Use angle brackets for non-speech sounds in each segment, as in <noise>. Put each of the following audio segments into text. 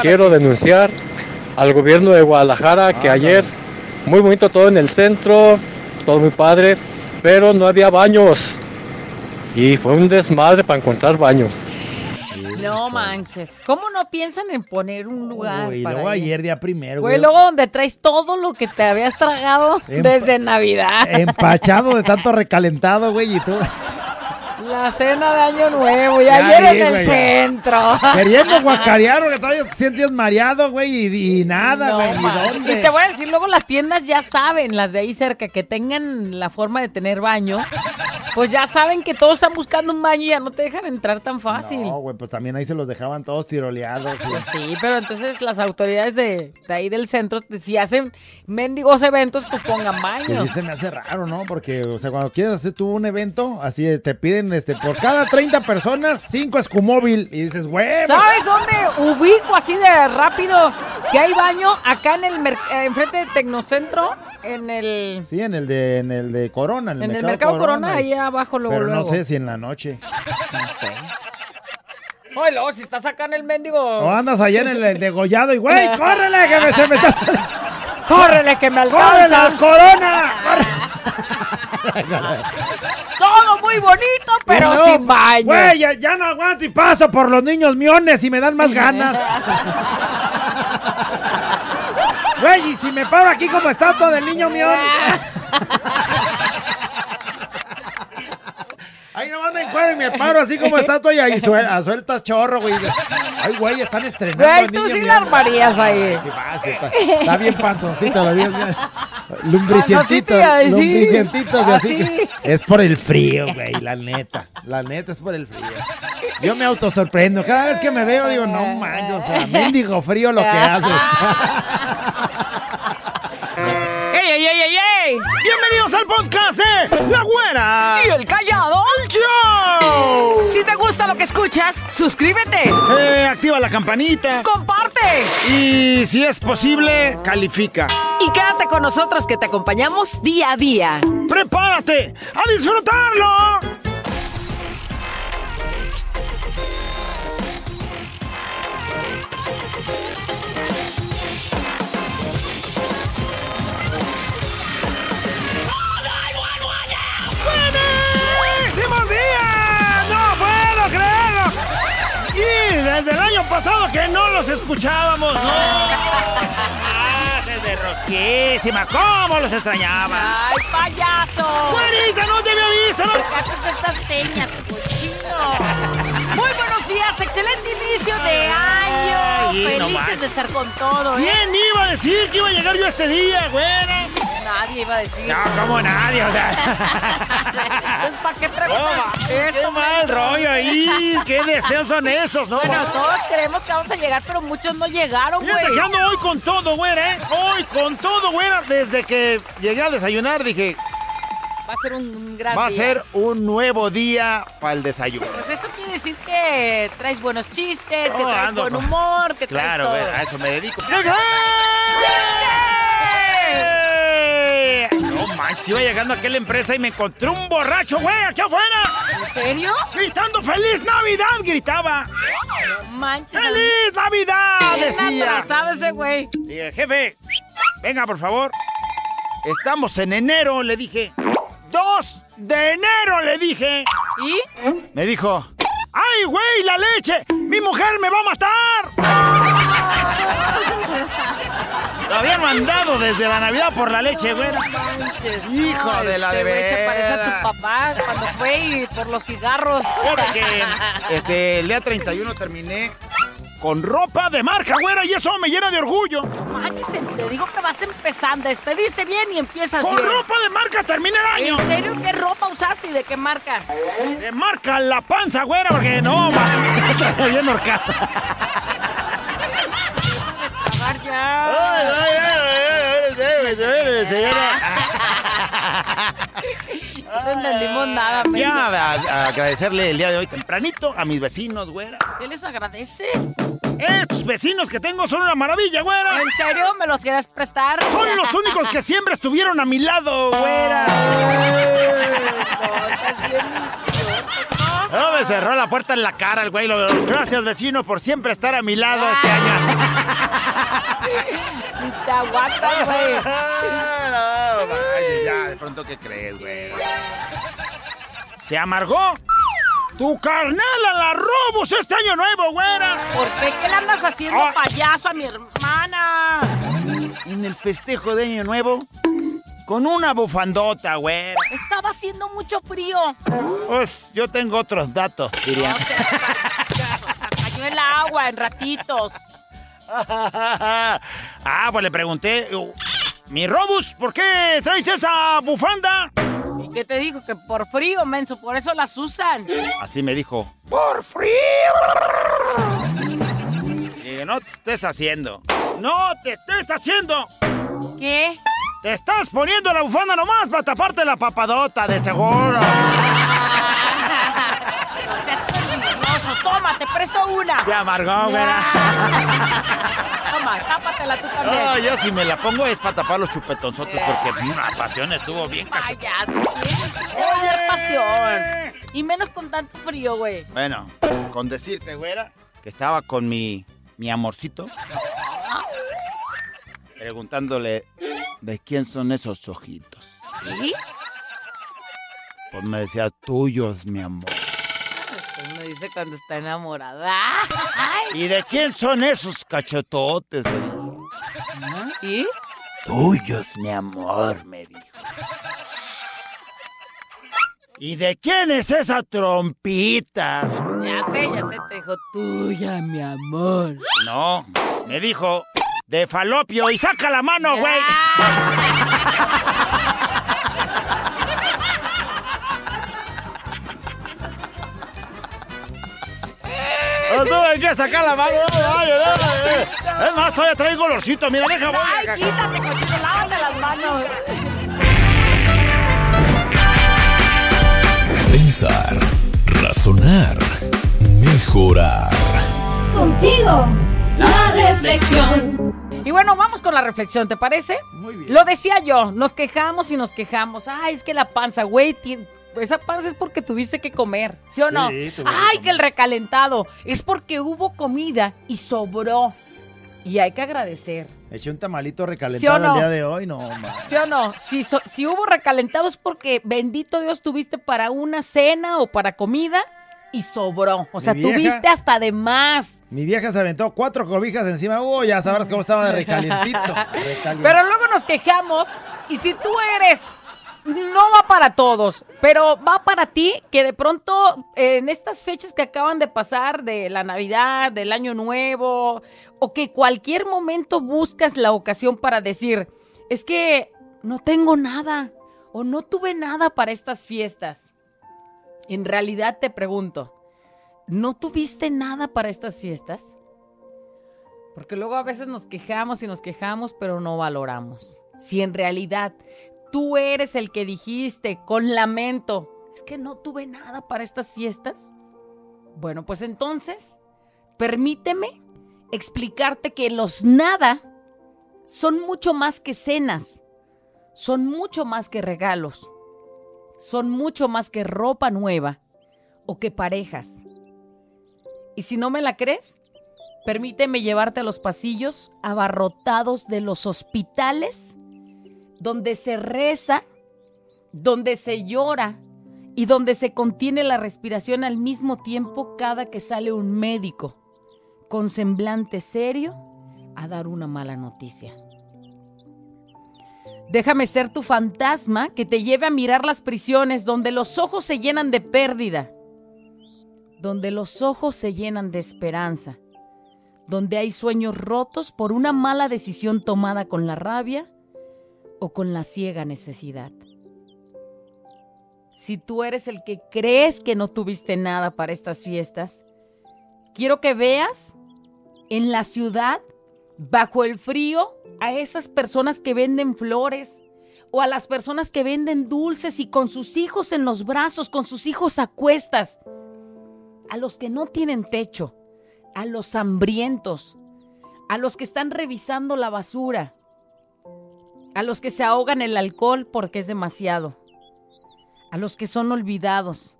quiero denunciar al gobierno de Guadalajara que ayer, muy bonito todo en el centro, todo muy padre, pero no había baños. Y fue un desmadre para encontrar baño. No manches. ¿Cómo no piensan en poner un lugar? Uy, para luego ir? ayer día primero, Güey, güey. luego donde traes todo lo que te habías tragado Empa- desde Navidad. Empachado de tanto recalentado, güey, y tú <laughs> La cena de Año Nuevo y Ya ayer vi, en el güey, centro. <laughs> queriendo guacarear, porque todavía te sientes mareado, güey, y, y nada, No, güey, ¿y man. dónde? Y te voy a decir, luego las tiendas ya saben, las de ahí cerca, que tengan la forma de tener baño, pues ya saben que todos están buscando un baño y ya no te dejan entrar tan fácil. No, güey, pues también ahí se los dejaban todos tiroleados. Pues sí, pero entonces las autoridades de, de ahí del centro, si hacen mendigos eventos, pues pongan Que baño. sí se me hace raro, ¿no? Porque, o sea, cuando quieres hacer tú un evento, así te piden, este, por cada 30 personas, 5 escumóvil. Y dices, güey, ¿Sabes dónde ubico así de rápido que hay baño? Acá en el eh, enfrente de Tecnocentro, en el Sí, en el de, en el de Corona, en el, en el mercado, Corona, ahí abajo luego Pero no luego. sé si en la noche. Oye, luego, si estás acá en el mendigo. O andas allá en el, degollado y, güey, <laughs> córrele, que me, se me está... ¡Córrele que me ¡Córrele alcanza! al Corona! Todo muy bonito, pero no, sin baño. Güey, ya, ya no aguanto y paso por los niños miones y me dan más ganas. Güey, y si me paro aquí como estatua del niño mión. <laughs> Ahí nomás me encuentro y me paro así como <laughs> estatua y ahí suel- a sueltas chorro, güey. Ay, güey, están estrenando Güey, tú sí la armarías ahí. Sí, sí, está, está bien panzoncito, lo bien. Lumbricientito, Panzoncito y así. que- Es por el frío, güey, la neta. La neta es por el frío. Yo me autosorprendo. Cada vez que me veo digo, no manches, o sea, mendigo frío lo que haces. ¡Ey, ey, ey, ey, ey! Bienvenidos al podcast de La Güera. ¿Y el callado? ¡Show! Si te gusta lo que escuchas, suscríbete, Eh, activa la campanita comparte y si es posible, califica. y quédate con nosotros que te acompañamos día a día. ¡Prepárate a disfrutarlo! Pasado que no los escuchábamos, ¿no? <laughs> ¡Ah, de rosquísima! ¿Cómo los extrañaba? ¡Ay, payaso! ¡Güerita, no te había visto! ¿no? ¿Por qué haces esas señas, cochino? Muy buenos días, excelente inicio de año. Ay, Felices de estar con todo, ¿eh? ¿Quién iba a decir que iba a llegar yo este día, güera? Nadie iba a decir. No, como nadie, o sea. <laughs> ¿para qué preguntan ¡Qué eso, mal rollo ahí! ¿Qué deseos son esos, no? Bueno, todos creemos que vamos a llegar, pero muchos no llegaron, güey. Ando hoy con todo, güera, ¿eh? Hoy con todo, güera. Desde que llegué a desayunar dije, Va a ser un, gran va a día. ser un nuevo día para el desayuno. Pues eso quiere decir que traes buenos chistes, que traes ando buen humor, que Claro, traes todo. a eso me dedico. No manches, iba llegando a aquella empresa y me encontré un borracho, güey, aquí afuera. ¿En serio? Gritando ¡Feliz Navidad! Gritaba. No manches. ¡Feliz Navidad! Decía. atrasado ese güey. Dije, jefe, venga, por favor. Estamos en enero, le dije. ¡Dos de enero, le dije! ¿Y? Me dijo, ¡ay, güey, la leche! ¡Mi mujer me va a matar! <laughs> Lo habían mandado desde la Navidad por la leche, güey. Manches, Hijo no, de la este de güey Se parece a tu papá cuando fue y por los cigarros. Porque este, el día 31 terminé con ropa de marca, güera, y eso me llena de orgullo. Manches, em, te digo que vas empezando. Despediste bien y empiezas Con bien. ropa de marca terminé el año. ¿En serio qué ropa usaste y de qué marca? De marca la panza, güera, porque no, ma, <laughs> bien horcada. Tragar ya. No te entendimos nada, menso. Ya, a- a agradecerle el día de hoy tempranito a mis vecinos, güera. ¿Qué les agradeces? Estos vecinos que tengo son una maravilla, güera. ¿En serio me los quieres prestar? Son los únicos que siempre estuvieron a mi lado, güera. <laughs> No, me cerró la puerta en la cara el güey. Gracias, vecino, por siempre estar a mi lado este año. <laughs> Y te aguantas, güey. <laughs> no, vaya, ya, de pronto, ¿qué crees, güey? ¿Se amargó? ¡Tu carnal a la robos este año nuevo, güera! ¿Por qué? ¿Qué le andas haciendo Ah. payaso a mi hermana? En el festejo de año nuevo, con una bufandota, güera. Estaba haciendo mucho frío. Pues yo tengo otros datos, diría. No seas payaso. Cayó el agua en ratitos. <laughs> ah, pues le pregunté, uh, mi Robus, ¿por qué traes esa bufanda? ¿Y qué te dijo? Que por frío, menso, por eso las usan. Así me dijo, ¡por frío! Y dije, no te estés haciendo. ¡No te estés haciendo! ¿Qué? Te estás poniendo la bufanda nomás para taparte la papadota, de seguro. No seas envidioso. Toma, te presto una. Se amargó, güera. <laughs> Toma, tápatela tú también. No, yo si me la pongo es para tapar los chupetonzotes porque mm, la pasión estuvo bien cacheta. Payaso, ¿quién te va a dar pasión? Y menos con tanto frío, güey. Bueno, con decirte, güera, que estaba con mi, mi amorcito, preguntándole de quién son esos ojitos. ¿Y? Pues me decía, tuyos, mi amor. Dice cuando está enamorado. ¡Ah! <laughs> ¡Ay! ¿Y de quién son esos cachetotes? Le dije. ¿Y? Tuyos, mi amor, me dijo. ¿Y de quién es esa trompita? Ya sé, ya sé, te dijo tuya, mi amor. No, me dijo, de falopio y saca la mano, güey. <laughs> Sacar la mano. Ay, ay, ay. Es más, todavía traigo olorcito. Mira, deja, voy. ¡Ay, quítate, cochino! ¡Lávate las manos! Pensar, razonar, mejorar. Contigo, la reflexión. Y bueno, vamos con la reflexión, ¿te parece? Muy bien. Lo decía yo, nos quejamos y nos quejamos. Ay, es que la panza, güey, ti- esa panza es porque tuviste que comer, ¿sí o no? Sí, que Ay, que el recalentado. Es porque hubo comida y sobró. Y hay que agradecer. Eché un tamalito ¿Sí recalentado no? el día de hoy, no, man. ¿Sí o no? Si, so- si hubo recalentado es porque bendito Dios tuviste para una cena o para comida y sobró. O sea, vieja- tuviste hasta de más. Mi vieja se aventó cuatro cobijas encima. Uy, ya sabrás cómo estaba de. Recalientito. <laughs> Pero luego nos quejamos y si tú eres, no va para todos, pero va para ti que de pronto en estas fechas que acaban de pasar de la Navidad, del Año Nuevo, o que cualquier momento buscas la ocasión para decir, es que no tengo nada o no tuve nada para estas fiestas. En realidad te pregunto, ¿no tuviste nada para estas fiestas? Porque luego a veces nos quejamos y nos quejamos, pero no valoramos. Si en realidad tú eres el que dijiste con lamento, es que no tuve nada para estas fiestas. Bueno, pues entonces, permíteme explicarte que los nada son mucho más que cenas, son mucho más que regalos, son mucho más que ropa nueva o que parejas. Y si no me la crees, Permíteme llevarte a los pasillos abarrotados de los hospitales, donde se reza, donde se llora y donde se contiene la respiración al mismo tiempo cada que sale un médico, con semblante serio, a dar una mala noticia. Déjame ser tu fantasma que te lleve a mirar las prisiones donde los ojos se llenan de pérdida, donde los ojos se llenan de esperanza donde hay sueños rotos por una mala decisión tomada con la rabia o con la ciega necesidad. Si tú eres el que crees que no tuviste nada para estas fiestas, quiero que veas en la ciudad, bajo el frío, a esas personas que venden flores o a las personas que venden dulces y con sus hijos en los brazos, con sus hijos a cuestas, a los que no tienen techo, a los hambrientos, a los que están revisando la basura, a los que se ahogan el alcohol porque es demasiado, a los que son olvidados,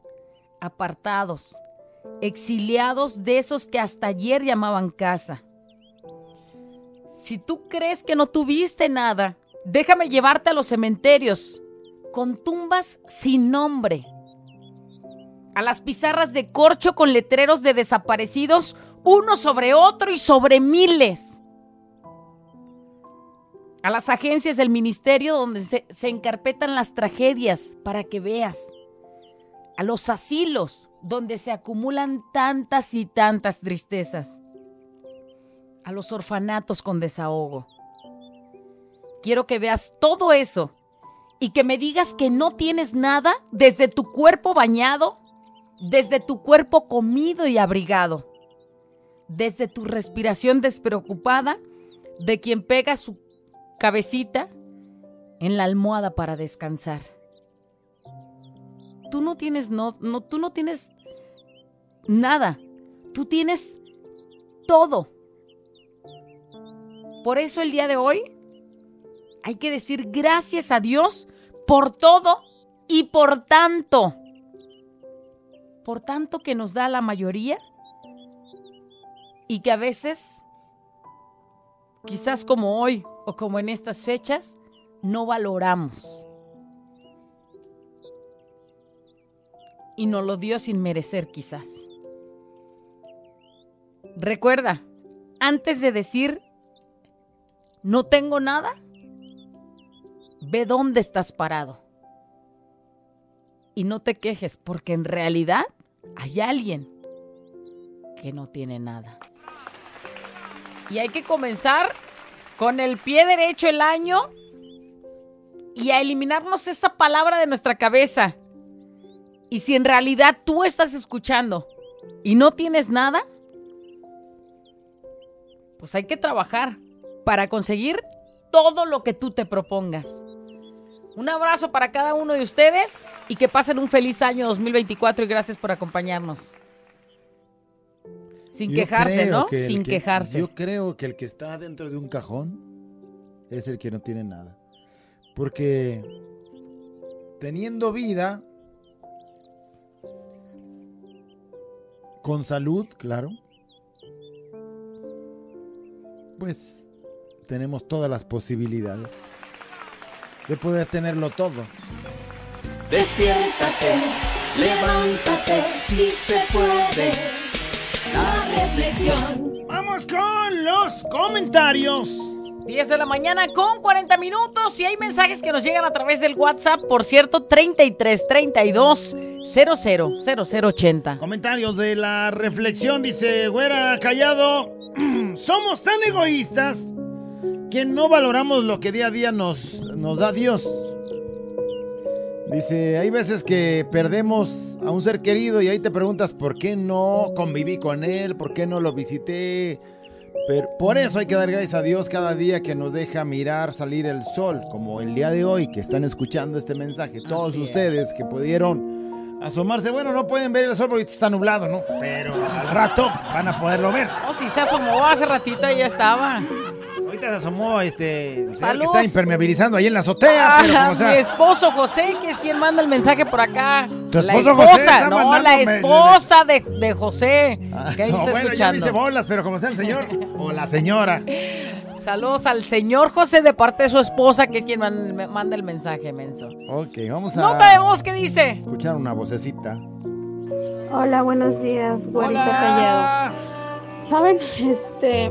apartados, exiliados de esos que hasta ayer llamaban casa. Si tú crees que no tuviste nada, déjame llevarte a los cementerios con tumbas sin nombre, a las pizarras de corcho con letreros de desaparecidos uno sobre otro y sobre miles. A las agencias del ministerio donde se, se, encarpetan las tragedias para que veas. A los asilos donde se acumulan tantas y tantas tristezas. A los orfanatos con desahogo. Quiero que veas todo eso y que me digas que no tienes nada desde tu cuerpo bañado, desde tu cuerpo comido y abrigado desde tu respiración despreocupada de quien pega su cabecita en la almohada para descansar. Tú no tienes no, no tú no tienes nada. Tú tienes todo. Por eso el día de hoy hay que decir gracias a Dios por todo y por tanto. Por tanto que nos da la mayoría y que a veces, quizás como hoy como en estas fechas, no valoramos. Y nos lo dio sin merecer quizás. Recuerda, antes de decir, no tengo nada, ve dónde estás parado. Y no te quejes, porque en realidad hay alguien que no tiene nada. Y hay que comenzar con el pie derecho el año y a eliminarnos esa palabra de nuestra cabeza. Y si en realidad tú estás escuchando y no tienes nada, pues hay que trabajar para conseguir todo lo que tú te propongas. Un abrazo para cada uno de ustedes y que pasen un feliz año 2024 y gracias por acompañarnos. Sin quejarse, ¿no? Sin quejarse. Yo creo que el que está dentro de un cajón es el que no tiene nada. Porque teniendo vida, con salud, claro, pues tenemos todas las posibilidades de poder tenerlo todo. Despiértate, levántate, si se puede la reflexión. Vamos con los comentarios. 10 de la mañana con 40 minutos y hay mensajes que nos llegan a través del WhatsApp, por cierto, 33 32 00 0080. Comentarios de la reflexión, dice Güera Callado, <clears throat> somos tan egoístas que no valoramos lo que día a día nos, nos da Dios. Dice, hay veces que perdemos a un ser querido y ahí te preguntas por qué no conviví con él, por qué no lo visité. Pero por eso hay que dar gracias a Dios cada día que nos deja mirar salir el sol, como el día de hoy que están escuchando este mensaje. Todos ustedes que pudieron asomarse, bueno, no pueden ver el sol porque está nublado, ¿no? Pero al rato van a poderlo ver. Oh, si se asomó hace ratito y ya estaba. Ahorita se asomó este que está impermeabilizando ahí en la azotea. pero como sea. Mi esposo José, que es quien manda el mensaje por acá. ¿Tu la esposo José esposa, está no, la esposa de, de José, que ahí No, está bueno, ya escuchando. dice bolas, pero como sea el señor o la señora. Saludos al señor José de parte de su esposa, que es quien man- manda el mensaje, menso. Ok, vamos a Nota de voz, ¿qué dice? escuchar una vocecita. Hola, buenos días, güerito callado. Saben, <laughs> este,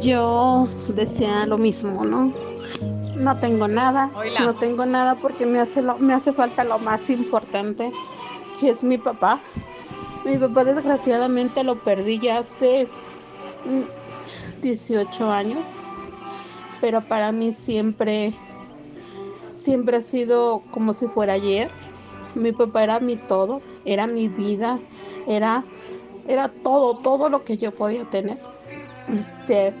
yo decía lo mismo, ¿no? No tengo nada, no tengo nada porque me hace, lo- me hace falta lo más importante, que es mi papá. Mi papá desgraciadamente lo perdí ya hace mm, 18 años, pero para mí siempre, siempre ha sido como si fuera ayer. Mi papá era mi todo, era mi vida, era, era todo, todo lo que yo podía tener. Este,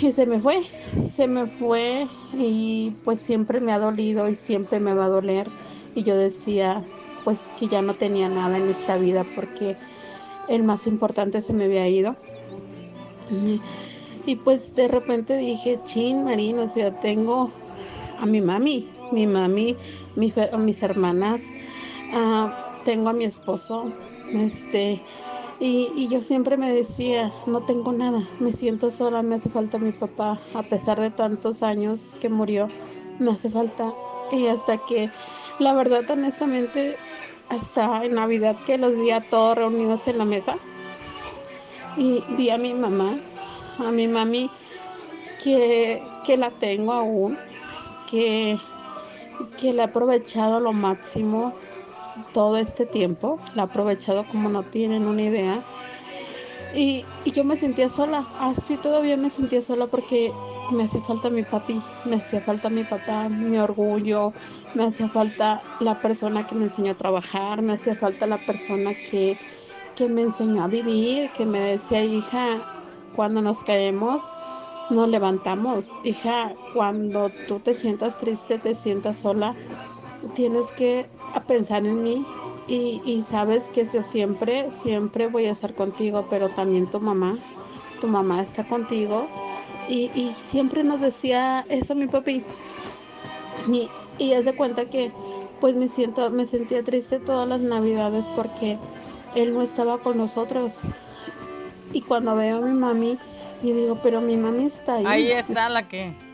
y se me fue, se me fue y pues siempre me ha dolido y siempre me va a doler. Y yo decía pues que ya no tenía nada en esta vida porque el más importante se me había ido. Y, pues de repente dije, chin, Marina, o sea, tengo a mi mami, mi mami, mi mis hermanas, ah, tengo a mi esposo, este, y, y yo siempre me decía, no tengo nada, me siento sola, me hace falta mi papá, a pesar de tantos años que murió, me hace falta. Y hasta que, la verdad, honestamente, hasta en Navidad que los vi a todos reunidos en la mesa, y vi a mi mamá, a mi mami, que, que la tengo aún, que, que la he aprovechado lo máximo todo este tiempo, la he aprovechado como no tienen una idea. Y, y yo me sentía sola, así todavía me sentía sola porque me hacía falta mi papi, me hacía falta mi papá, mi orgullo, me hacía falta la persona que me enseñó a trabajar, me hacía falta la persona que, que me enseñó a vivir, que me decía, hija, cuando nos caemos, nos levantamos. Hija, cuando tú te sientas triste, te sientas sola, tienes que pensar en mí y, y sabes que yo siempre, siempre voy a estar contigo, pero también tu mamá, tu mamá está contigo. Y, y siempre nos decía eso mi papi. Y, y es de cuenta que pues me siento, me sentía triste todas las navidades porque él no estaba con nosotros. Y cuando veo a mi mami, y digo, pero mi mami está ahí. Ahí está la que.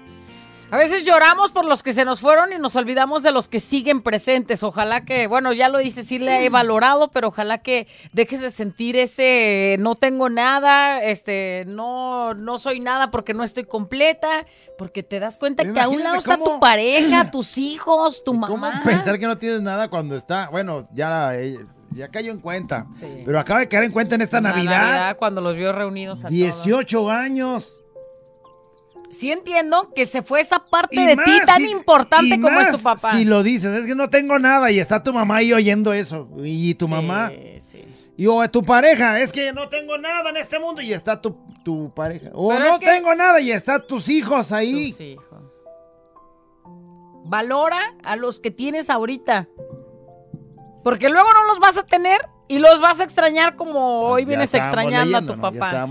A veces lloramos por los que se nos fueron y nos olvidamos de los que siguen presentes. Ojalá que, bueno, ya lo dice, sí le he valorado, pero ojalá que dejes de sentir ese no tengo nada, este, no, no soy nada porque no estoy completa, porque te das cuenta que a un lado está tu pareja, <clears throat> tus hijos, tu ¿Cómo mamá. pensar que no tienes nada cuando está? Bueno, ya, eh, ya cayó en cuenta. Sí. Pero acaba de caer en cuenta en esta La Navidad. cuando los vio reunidos a todos. 18 años. Sí entiendo que se fue esa parte Y de ti tan si- importante como es tu papá. Si lo dices, es que no tengo nada y está tu mamá ahí oyendo eso. Y tu Sí, mamá. sí. Y o tu pareja, es que no tengo nada en este mundo y está tu, tu pareja. O no que- tengo nada y están tus hijos ahí. Tus hijos. Valora a los que tienes ahorita. Porque luego no los vas a tener y los vas a extrañar como hoy Ya vienes extrañando leyendo, a tu ¿no? Papá.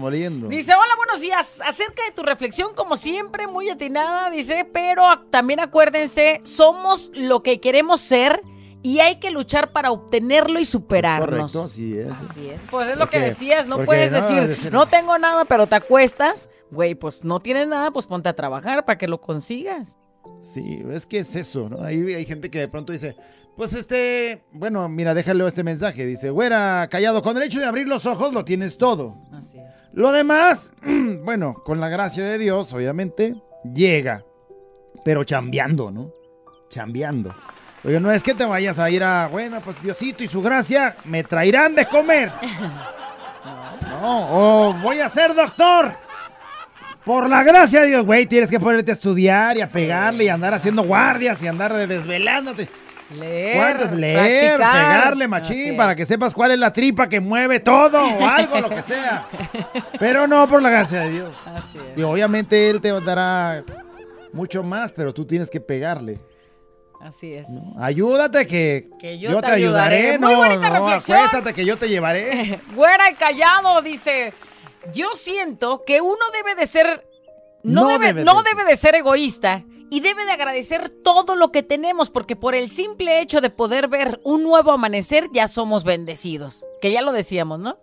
Dice, hola, buenos días. Acerca de tu reflexión, como siempre, muy atinada, dice, pero también acuérdense, somos lo que queremos ser y hay que luchar para obtenerlo y superarnos. Correcto, sí es. Así es. Pues es lo que decías, no puedes no, decir, no tengo nada, pero te acuestas. Güey, pues no tienes nada, pues ponte a trabajar para que lo consigas. Sí, es que es eso, ¿no? Ahí hay gente que de pronto dice, pues este, bueno, mira, déjale este mensaje. Dice, güera, callado, con el hecho de abrir los ojos lo tienes todo. Así es. Lo demás, <clears throat> bueno, con la gracia de Dios, obviamente, llega. Pero chambeando, ¿no? Chambeando. Oye, no es que te vayas a ir a, bueno, pues Diosito y su gracia me traerán de comer. <laughs> No, o voy a ser doctor. Por la gracia de Dios, güey, tienes que ponerte a estudiar y a pegarle y andar haciendo guardias y andar de- desvelándote. Leer. Leer, practicar. pegarle machín para que sepas cuál es la tripa que mueve todo o algo, lo que sea. Pero no por la gracia de Dios. Así es. Y obviamente Él te dará mucho más, pero tú tienes que pegarle. Así es. Ayúdate que, Que yo te ayudaré. No, Muy bonita no, reflexión. acuéstate que yo te llevaré. <laughs> Güera y callado, dice. Yo siento que uno debe de ser. No, No debe, debe no de- debe de ser egoísta. Y debe de agradecer todo lo que tenemos, porque por el simple hecho de poder ver un nuevo amanecer, ya somos bendecidos. Que ya lo decíamos, ¿no?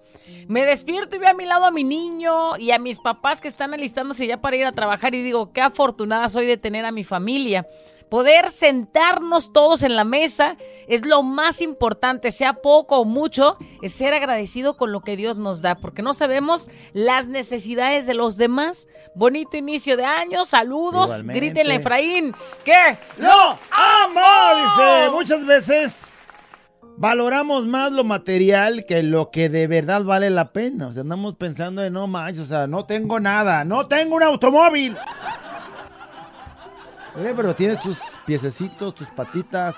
Me despierto y veo a mi lado a mi niño y a mis papás que están alistándose ya para ir a trabajar y digo, qué afortunada soy de tener a mi familia. Poder sentarnos todos en la mesa es lo más importante, sea poco o mucho, es ser agradecido con lo que Dios nos da, porque no sabemos las necesidades de los demás. Bonito inicio de año, saludos, Igualmente. grítenle Efraín, ¿qué? ¡Lo amo! Dice, muchas veces valoramos más lo material que lo que de verdad vale la pena. O sea, andamos pensando en no manches, o sea, no tengo nada, no tengo un automóvil. Pero tienes tus piececitos, tus patitas,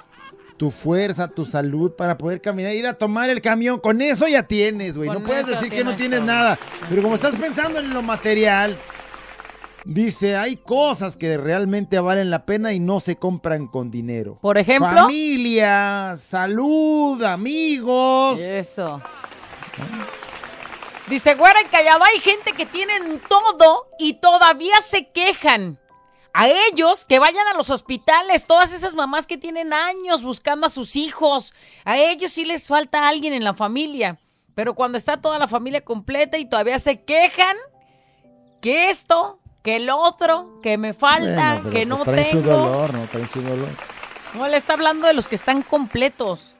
tu fuerza, tu salud para poder caminar, ir a tomar el camión. Con eso ya tienes, güey. No puedes decir que no tienes todo. nada. Pero como estás pensando en lo material, dice, hay cosas que realmente valen la pena y no se compran con dinero. Por ejemplo. Familia, salud, amigos. Eso. Dice, güera y callado, hay gente que tienen todo y todavía se quejan. A ellos que vayan a los hospitales, todas esas mamás que tienen años buscando a sus hijos, a ellos sí les falta alguien en la familia. Pero cuando está toda la familia completa y todavía se quejan que esto, que el otro, que me falta, Bueno, que pues no traen su tengo. dolor, no traen su dolor. No, le está hablando de los que están completos.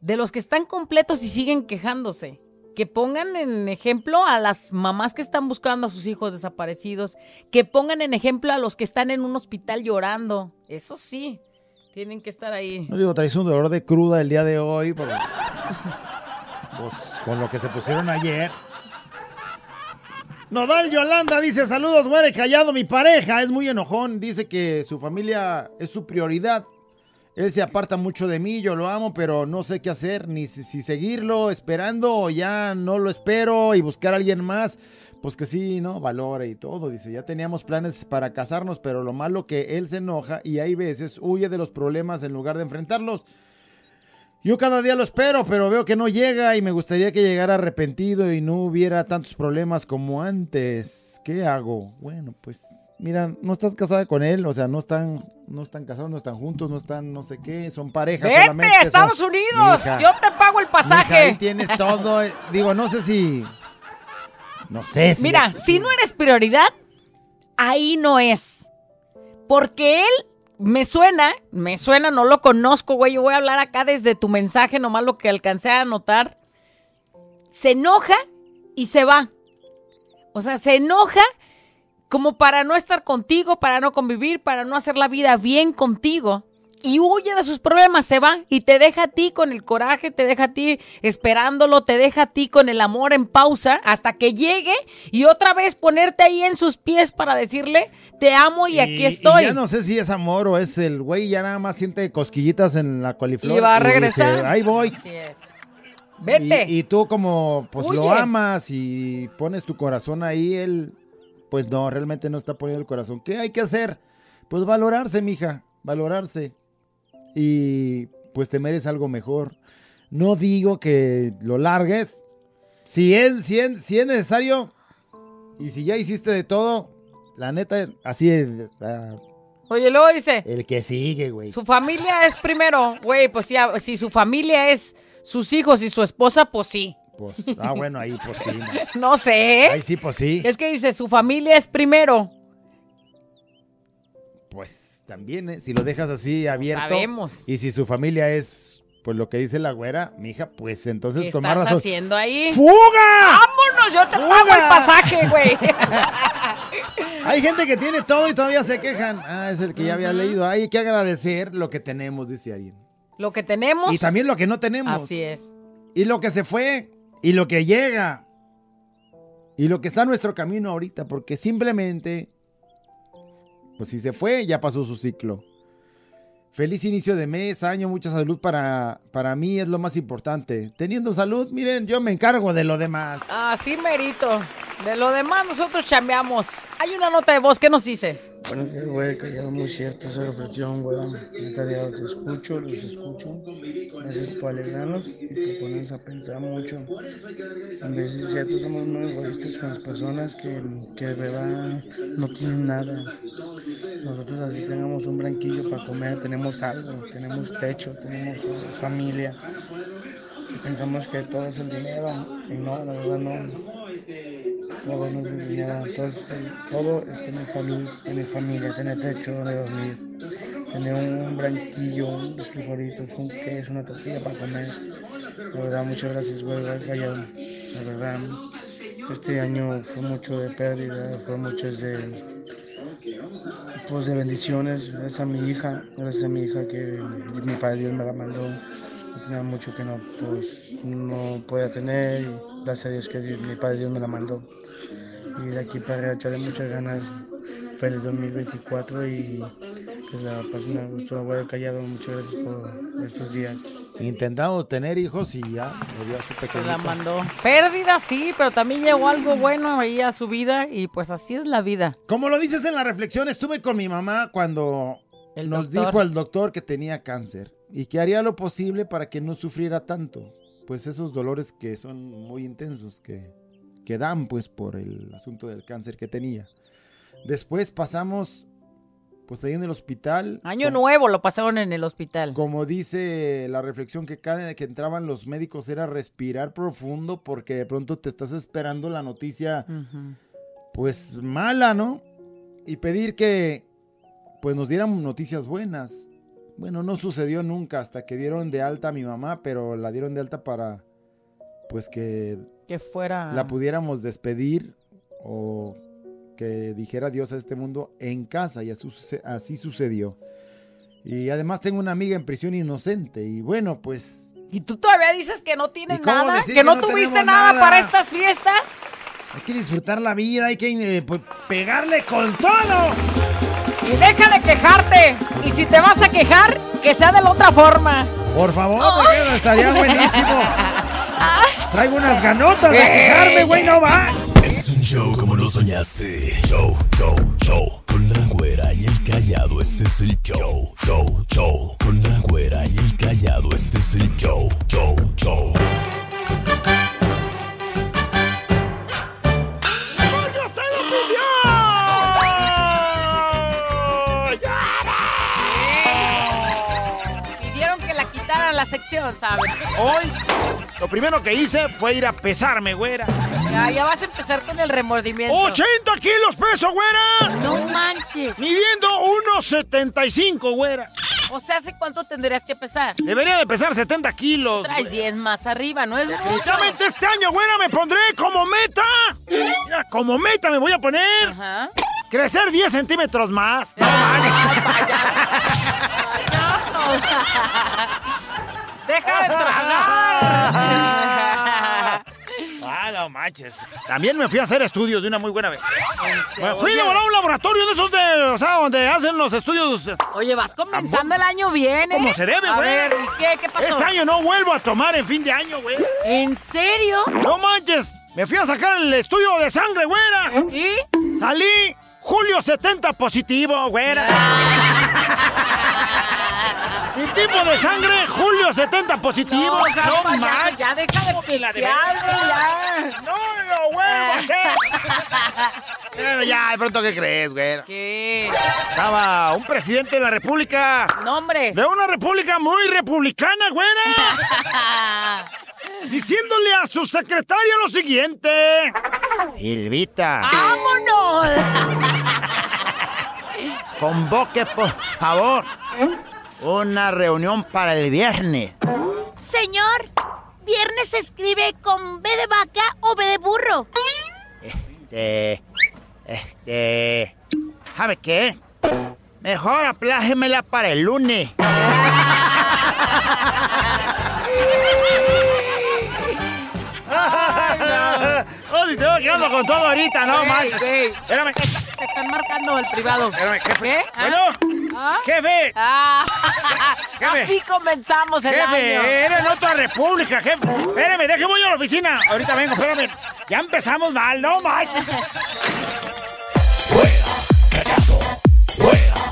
De los que están completos y siguen quejándose. Que pongan en ejemplo a las mamás que están buscando a sus hijos desaparecidos. Que pongan en ejemplo a los que están en un hospital llorando. Eso sí, tienen que estar ahí. No digo, traes un dolor de cruda el día de hoy, pero, pues con lo que se pusieron ayer. Nodal Yolanda dice, saludos, muere callado, mi pareja es muy enojón, dice que su familia es su prioridad. Él se aparta mucho de mí, yo lo amo, pero no sé qué hacer, ni si, seguirlo esperando o ya no lo espero y buscar a alguien más. Pues que sí, ¿no? Valore y todo. Dice, ya teníamos planes para casarnos, pero lo malo que él se enoja y hay veces huye de los problemas en lugar de enfrentarlos. Yo cada día lo espero, pero veo que no llega y me gustaría que llegara arrepentido y no hubiera tantos problemas como antes. ¿Qué hago? Bueno, pues mira, no estás casada con él, o sea, no están, no están casados, no están juntos, no están no sé qué, son parejas ¡Vete solamente. a Estados son- Unidos! Yo te pago el mija, ahí pasaje. tienes todo. eh, Digo, no sé si. No sé si. Mira, si no eres prioridad, ahí no es. Porque él me suena, me suena, no lo conozco, güey. Yo voy a hablar acá desde tu mensaje, nomás lo que alcancé a anotar. Se enoja y se va. O sea, se enoja como para no estar contigo, para no convivir, para no hacer la vida bien contigo. Y huye de sus problemas, se va y te deja a ti con el coraje, te deja a ti esperándolo, te deja a ti con el amor en pausa hasta que llegue y otra vez ponerte ahí en sus pies para decirle, te amo y, aquí estoy. ya no sé si es amor o es el güey, ya nada más siente cosquillitas en la coliflor. Y va a dice, regresar. Ahí voy. Así es. Vete. Y, y tú como pues lo amas y pones tu corazón ahí, él pues no, realmente no está poniendo el corazón. ¿Qué hay que hacer? Pues valorarse, mija, valorarse. Y pues te mereces algo mejor. No digo que lo largues. Si es, si es, si es necesario y si ya hiciste de todo, la neta, así es. ah, Oye, luego dice, el que sigue, güey. su familia es primero, güey, pues si, si su familia es sus hijos y su esposa, pues sí. Pues, ah, bueno, ahí pues sí. no. <laughs> No sé. Ahí sí, pues sí. Es que dice, su familia es primero. Pues también, ¿eh? si lo dejas así abierto. sabemos. Y si su familia es, pues lo que dice la güera, mija, pues entonces ¿Qué con más estás razón. haciendo ahí? ¡Fuga! ¡Vámonos! Yo te pago el pasaje, güey. <laughs> Hay gente que tiene todo y todavía se quejan. Ah, es el que ya había leído. Hay que agradecer lo que tenemos, dice alguien. Lo que tenemos. Y también lo que no tenemos. Así es. Y lo que se fue. Y lo que llega. Y lo que está en nuestro camino ahorita. Porque simplemente, pues si se fue, ya pasó su ciclo. Feliz inicio de mes, año, mucha salud para, para mí es lo más importante. Teniendo salud, miren, yo me encargo de lo demás. Así merito. De lo demás nosotros chambeamos. Hay una nota de voz, ¿qué nos dice? Buenos días, güey, callado muy cierto esa reflexión, güey. Neta diario te escucho, los escucho. Gracias por alegrarnos y por ponernos a pensar mucho. A veces es cierto, somos muy egoístas con las personas que, que de verdad no tienen nada. Nosotros así tengamos un branquillo para comer, tenemos algo, tenemos techo, tenemos familia. Y pensamos que todo es el dinero y no, la verdad no. Todo no es el dinero, entonces eh, todo es tener salud, tener familia, tener techo donde dormir, tener un branquillo, unos frijolitos, un queso, una tortilla para comer. La verdad, muchas gracias, güey, callado. La verdad, este año fue mucho de pérdida, fue mucho de, pues, de bendiciones. Gracias a mi hija, gracias a mi hija que mi padre Dios me la mandó. Tenía mucho que no, pues, no podía tener. Gracias a Dios que Dios- mi padre Dios me la mandó. Y de aquí para echarle muchas ganas. Feliz 2024 y que se la pasen a gusto, güey, callado. Muchas gracias por estos días. Intentando tener hijos y ya me dio a su Se pequeñito. la mandó. Pérdida, sí, pero también llegó algo bueno ahí a su vida y pues así es la vida. Como lo dices en la reflexión, estuve con mi mamá cuando El nos doctor. dijo el doctor que tenía cáncer y que haría lo posible para que no sufriera tanto. Pues esos dolores que son muy intensos, que, que dan pues por el asunto del cáncer que tenía. Después pasamos pues ahí en el hospital. Año como- nuevo lo pasaron en el hospital. Como dice la reflexión que cada que entraban los médicos era respirar profundo porque de pronto te estás esperando la noticia pues mala, ¿no? Y pedir que pues nos dieran noticias buenas. Bueno, no sucedió nunca hasta que dieron de alta a mi mamá, pero la dieron de alta para pues que Que fuera. la pudiéramos despedir o que dijera adiós a este mundo en casa y así, suce- así sucedió. Y además tengo una amiga en prisión inocente y bueno, pues Y tú todavía dices que no tienes ¿Y cómo nada, que que no no tuviste nada? para estas fiestas. hay que disfrutar la vida, hay que eh, pues, pegarle con todo. Y deja de quejarte. Y si te vas a quejar, que sea de la otra forma. Por favor, porque no, estaría <laughs> buenísimo. Traigo unas ganotas de quejarme, güey, no va. Es un show como lo soñaste. Show, show, show. Con la güera y el callado, este es el show. Show, show. Con la güera y el callado, este es el show. Show, show. Sección, ¿sabes? Hoy, lo primero que hice fue ir a pesarme, güera. Ya, ya vas a empezar con el remordimiento. ¡80 kilos peso, güera! No manches. Midiendo 1.75, güera. O sea, ¿hace cuánto tendrías que pesar? Debería de pesar 70 kilos. Traes güey. 10 más arriba, ¿no es mucho? Definitivamente este año, güera, me pondré como meta. Mira, como meta me voy a poner. Ajá. Crecer 10 centímetros más. No, Deja de tragar. <laughs> Ah, no manches. También me fui a hacer estudios de una muy buena vez. serio? Me fui de volar a un laboratorio de esos de, o sea, donde hacen los estudios. Oye, vas comenzando el año bien, ¿eh? Como se debe, A güey. ver, ¿y qué? ¿Qué pasó? Este año no vuelvo a tomar en fin de año, güey. ¿En serio? No manches. Me fui a sacar el estudio de sangre, güera. ¿Y? Salí Julio 70 positivo, güera. Mi tipo de sangre, Julio 70 positivo. No, payaso, manches. ya deja de de pistear, güey, ya. No lo vuelvo a hacer. <laughs> Pero ya, de pronto, ¿qué crees, güera? ¿Qué? Estaba un presidente de la república. No, hombre. De una república muy republicana, güera. <laughs> Diciéndole a su secretaria lo siguiente. Silvita, ¡Vámonos! convoque por favor una reunión para el viernes. Señor, viernes se escribe con B de vaca o B de burro. Este. Este. ¿Sabe qué? Mejor aplájemela para el lunes. <laughs> <laughs> Oh, si te voy quedando con todo ahorita, no Ey, manches. ey. Espérame, Te, está- te están marcando el privado. espérame, jefe. ¿Qué? ¿Ah? Bueno, ¿Ah? jefe, Ah, <laughs> Jefe. así comenzamos el año. jefe, era en otra república, jefe. Espérame, deje voy a la oficina. Ahorita vengo, espérame. Ya empezamos mal, no manches. Fuera, callado. Fuera,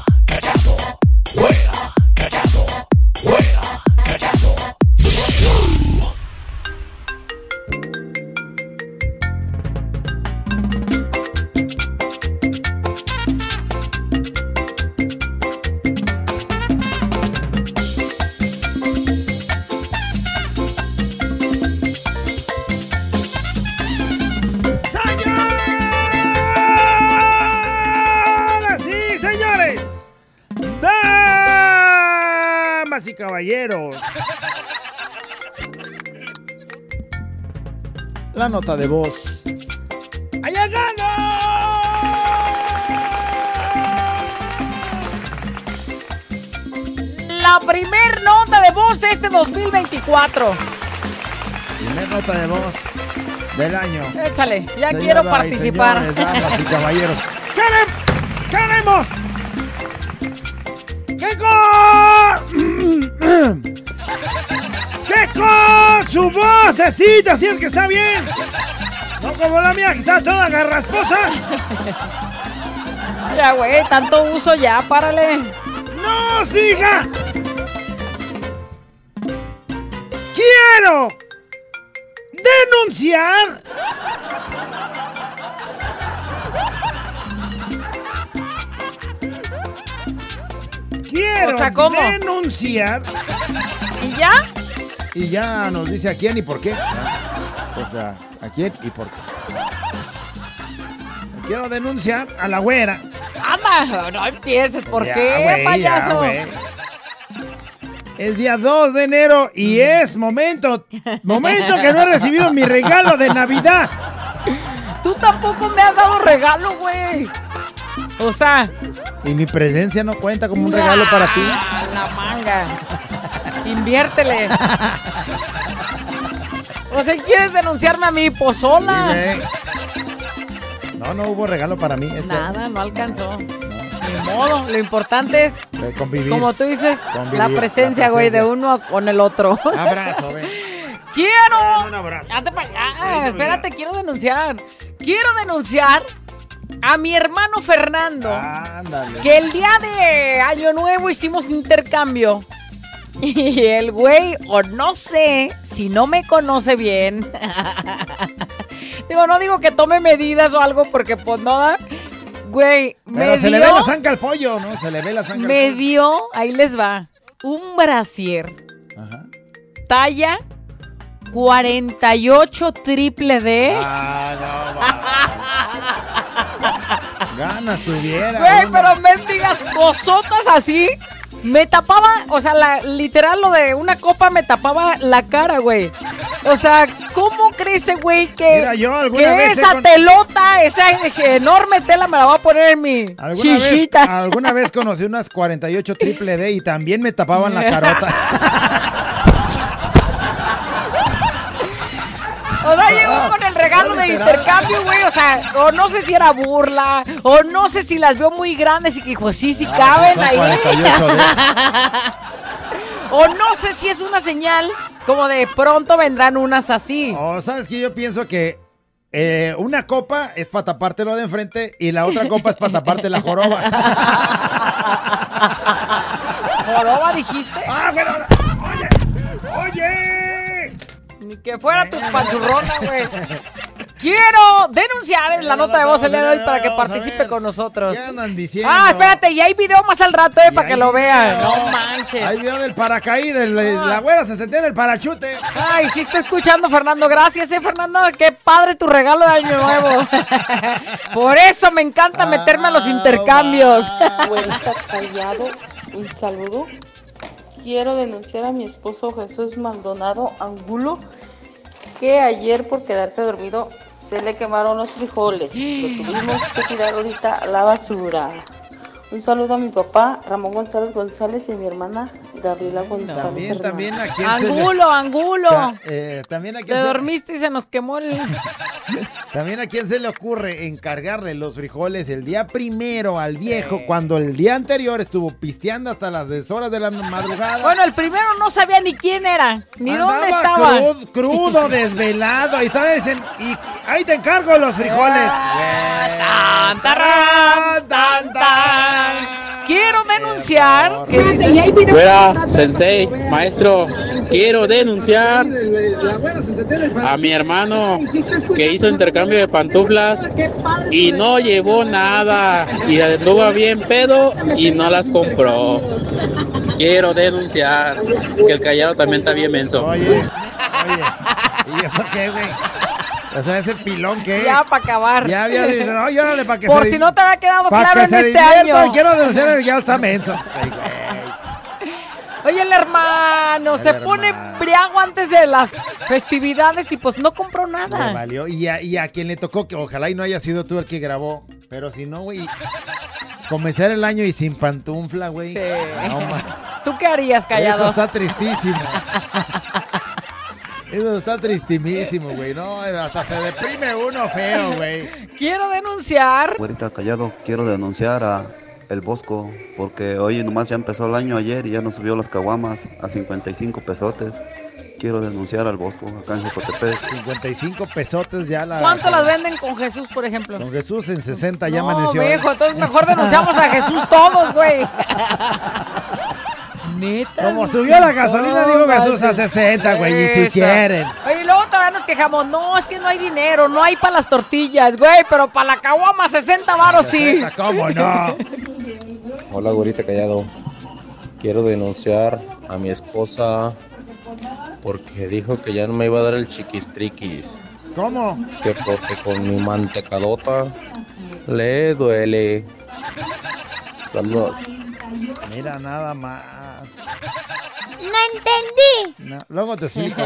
y! La nota de voz. ¡Allá gano! La primer nota de voz este 2024. Primer nota de voz del año. Échale, ya Señoras quiero y participar. señores, damas y caballeros. <laughs> ¡Querem- ¡Queremos! Su vocecita! ¡Si es que está bien! No como la mía que está toda garrasposa. ya, güey, tanto uso ya, párale. ¡No siga! ¡Quiero denunciar quiero O sea, ¿cómo? denunciar. ¿Y ya? Y ya nos dice a quién y por qué. O sea, a quién y por qué. Quiero denunciar a la güera. ¡Ama! No empieces, ¿por Ya, qué, payaso? Es día 2 de enero y es momento, momento que no he recibido mi regalo de Navidad. Tú tampoco me has dado regalo, güey. O sea, Y mi presencia no cuenta como un regalo para ti. ah, la manga. Inviértele. O sea, ¿quieres denunciarme a mí? Pues sola. No, no hubo regalo para mí. Este, Nada, no alcanzó. Ni modo. Lo importante es, convivir. como tú dices, Convivir, la presencia, güey, de uno con el otro. Abrazo, ven. ¡Quiero! Un abrazo. Hazte para allá. Espérate, quiero denunciar. Quiero denunciar a mi hermano Fernando. Ándale. Que el día de Año Nuevo hicimos intercambio. Y el güey, o no sé, si no me conoce bien. digo, no digo que tome medidas o algo porque pues no. Güey, Pero me se le ve la zanca al pollo, ¿no? Se le ve la zanca al me pollo. dio, ahí les va, un brasier Ajá. talla 48 triple D. Ah, no. <laughs> Ganas tuviera. Güey, uno. pero mendigas cosotas así. Me tapaba, o sea, la, literal lo de una copa me tapaba la cara, güey. O sea, ¿cómo crees, güey, que, Mira, yo alguna que vez he esa con- telota, esa enorme tela me la voy a poner en mi ¿Alguna vez, chichita? alguna vez conocí unas 48 triple D y también me tapaban la <laughs> carota. <laughs> O sea, llegó con el regalo de intercambio, güey. O sea, o no sé si era burla, o no sé si las veo muy grandes y que dijo, sí, sí caben son ahí. 48 D. o no sé si es una señal como de pronto vendrán unas así. O sabes que yo pienso que eh, una copa es para taparte lo de enfrente y la otra copa es para taparte la joroba. <laughs> ¿Joroba dijiste? ¡Ah, bueno! ¡Oye! ¡Oye! Que fuera tu panzurrona, güey. Quiero denunciar en la nota de voz el día de hoy para que participe con nosotros. ¿Qué andan diciendo? Ah, espérate, y hay video más al rato, eh, para que lo vean. No manches. Hay video del paracaídas, el- la güera se sentía en el parachute. Ay, sí estoy escuchando, Fernando. Gracias, eh, Fernando. Qué padre tu regalo de Año Nuevo. <laughs> Por eso me encanta meterme a los intercambios. Güerita Callado, un saludo. Quiero denunciar a mi esposo Jesús Maldonado Angulo que ayer por quedarse dormido se le quemaron los frijoles. Lo tuvimos que tirar ahorita a la basura. Un saludo a mi papá Ramón González González y a mi hermana Gabriela González. También, Hernández. también a quién se le- Angulo, angulo. Ta- eh, también a Te quién se- dormiste y se nos quemó el... <laughs> También a quién se le ocurre encargarle los frijoles el día primero al viejo cuando el día anterior estuvo pisteando hasta las 10 horas de la madrugada. Bueno, el primero no sabía ni quién era, ni dónde estaba. crud- crudo, <laughs> desvelado. Y todavía dicen, y ahí te encargo los frijoles. Tan, tarán, tan, tan. Quiero denunciar que dice... Fuera, sensei, maestro, quiero denunciar a mi hermano que hizo intercambio de pantuflas y no llevó nada y anduvo bien pedo y no las compró. Quiero denunciar que el callado también está bien menso. Oye, oye, ¿y eso qué, güey? O sea, ese pilón que. Ya para acabar. Ya había dicho, no, llórale para que Por se si no te había quedado claro que en se este divierta, año. Quiero denunciar, ya está menso. Ay. Oye, el hermano El se pone briago antes de las festividades y pues no compró Le nada. valió. Y a, y a quien le tocó, que ojalá y no haya sido tú el que grabó. Pero si no, güey. Comenzar el año y sin pantufla, güey. Sí. No. ¿Tú qué harías, Eso callado? está tristísimo. Eso está tristimísimo, güey. No, hasta se deprime uno feo, güey. Quiero denunciar. Güerita Callado, quiero denunciar a El Bosco, porque hoy nomás ya empezó el año ayer y ya nos subió las caguamas a 55 pesotes. Quiero denunciar al Bosco acá en Jocotepec. 55 pesotes ya la. ¿Cuánto las venden con Jesús, por ejemplo? Con Jesús en 60 ya no, amaneció. ¿eh? viejo, entonces mejor denunciamos a Jesús todos, güey. <laughs> Neta. Como subió la gasolina, No dijo Jesús a manches. 60, güey. Y si quieren. Oye, y luego todavía nos quejamos. No, es que no hay dinero, no hay para las tortillas, güey, pero para la caguama 60 varos sí. 60, ¿Cómo no? Hola, güerita callado. Quiero denunciar a mi esposa porque dijo que ya no me iba a dar el chiquistriquis. ¿Cómo? Que porque con mi mantecadota le duele. Saludos. Mira, nada más. No entendí. No, luego te explico.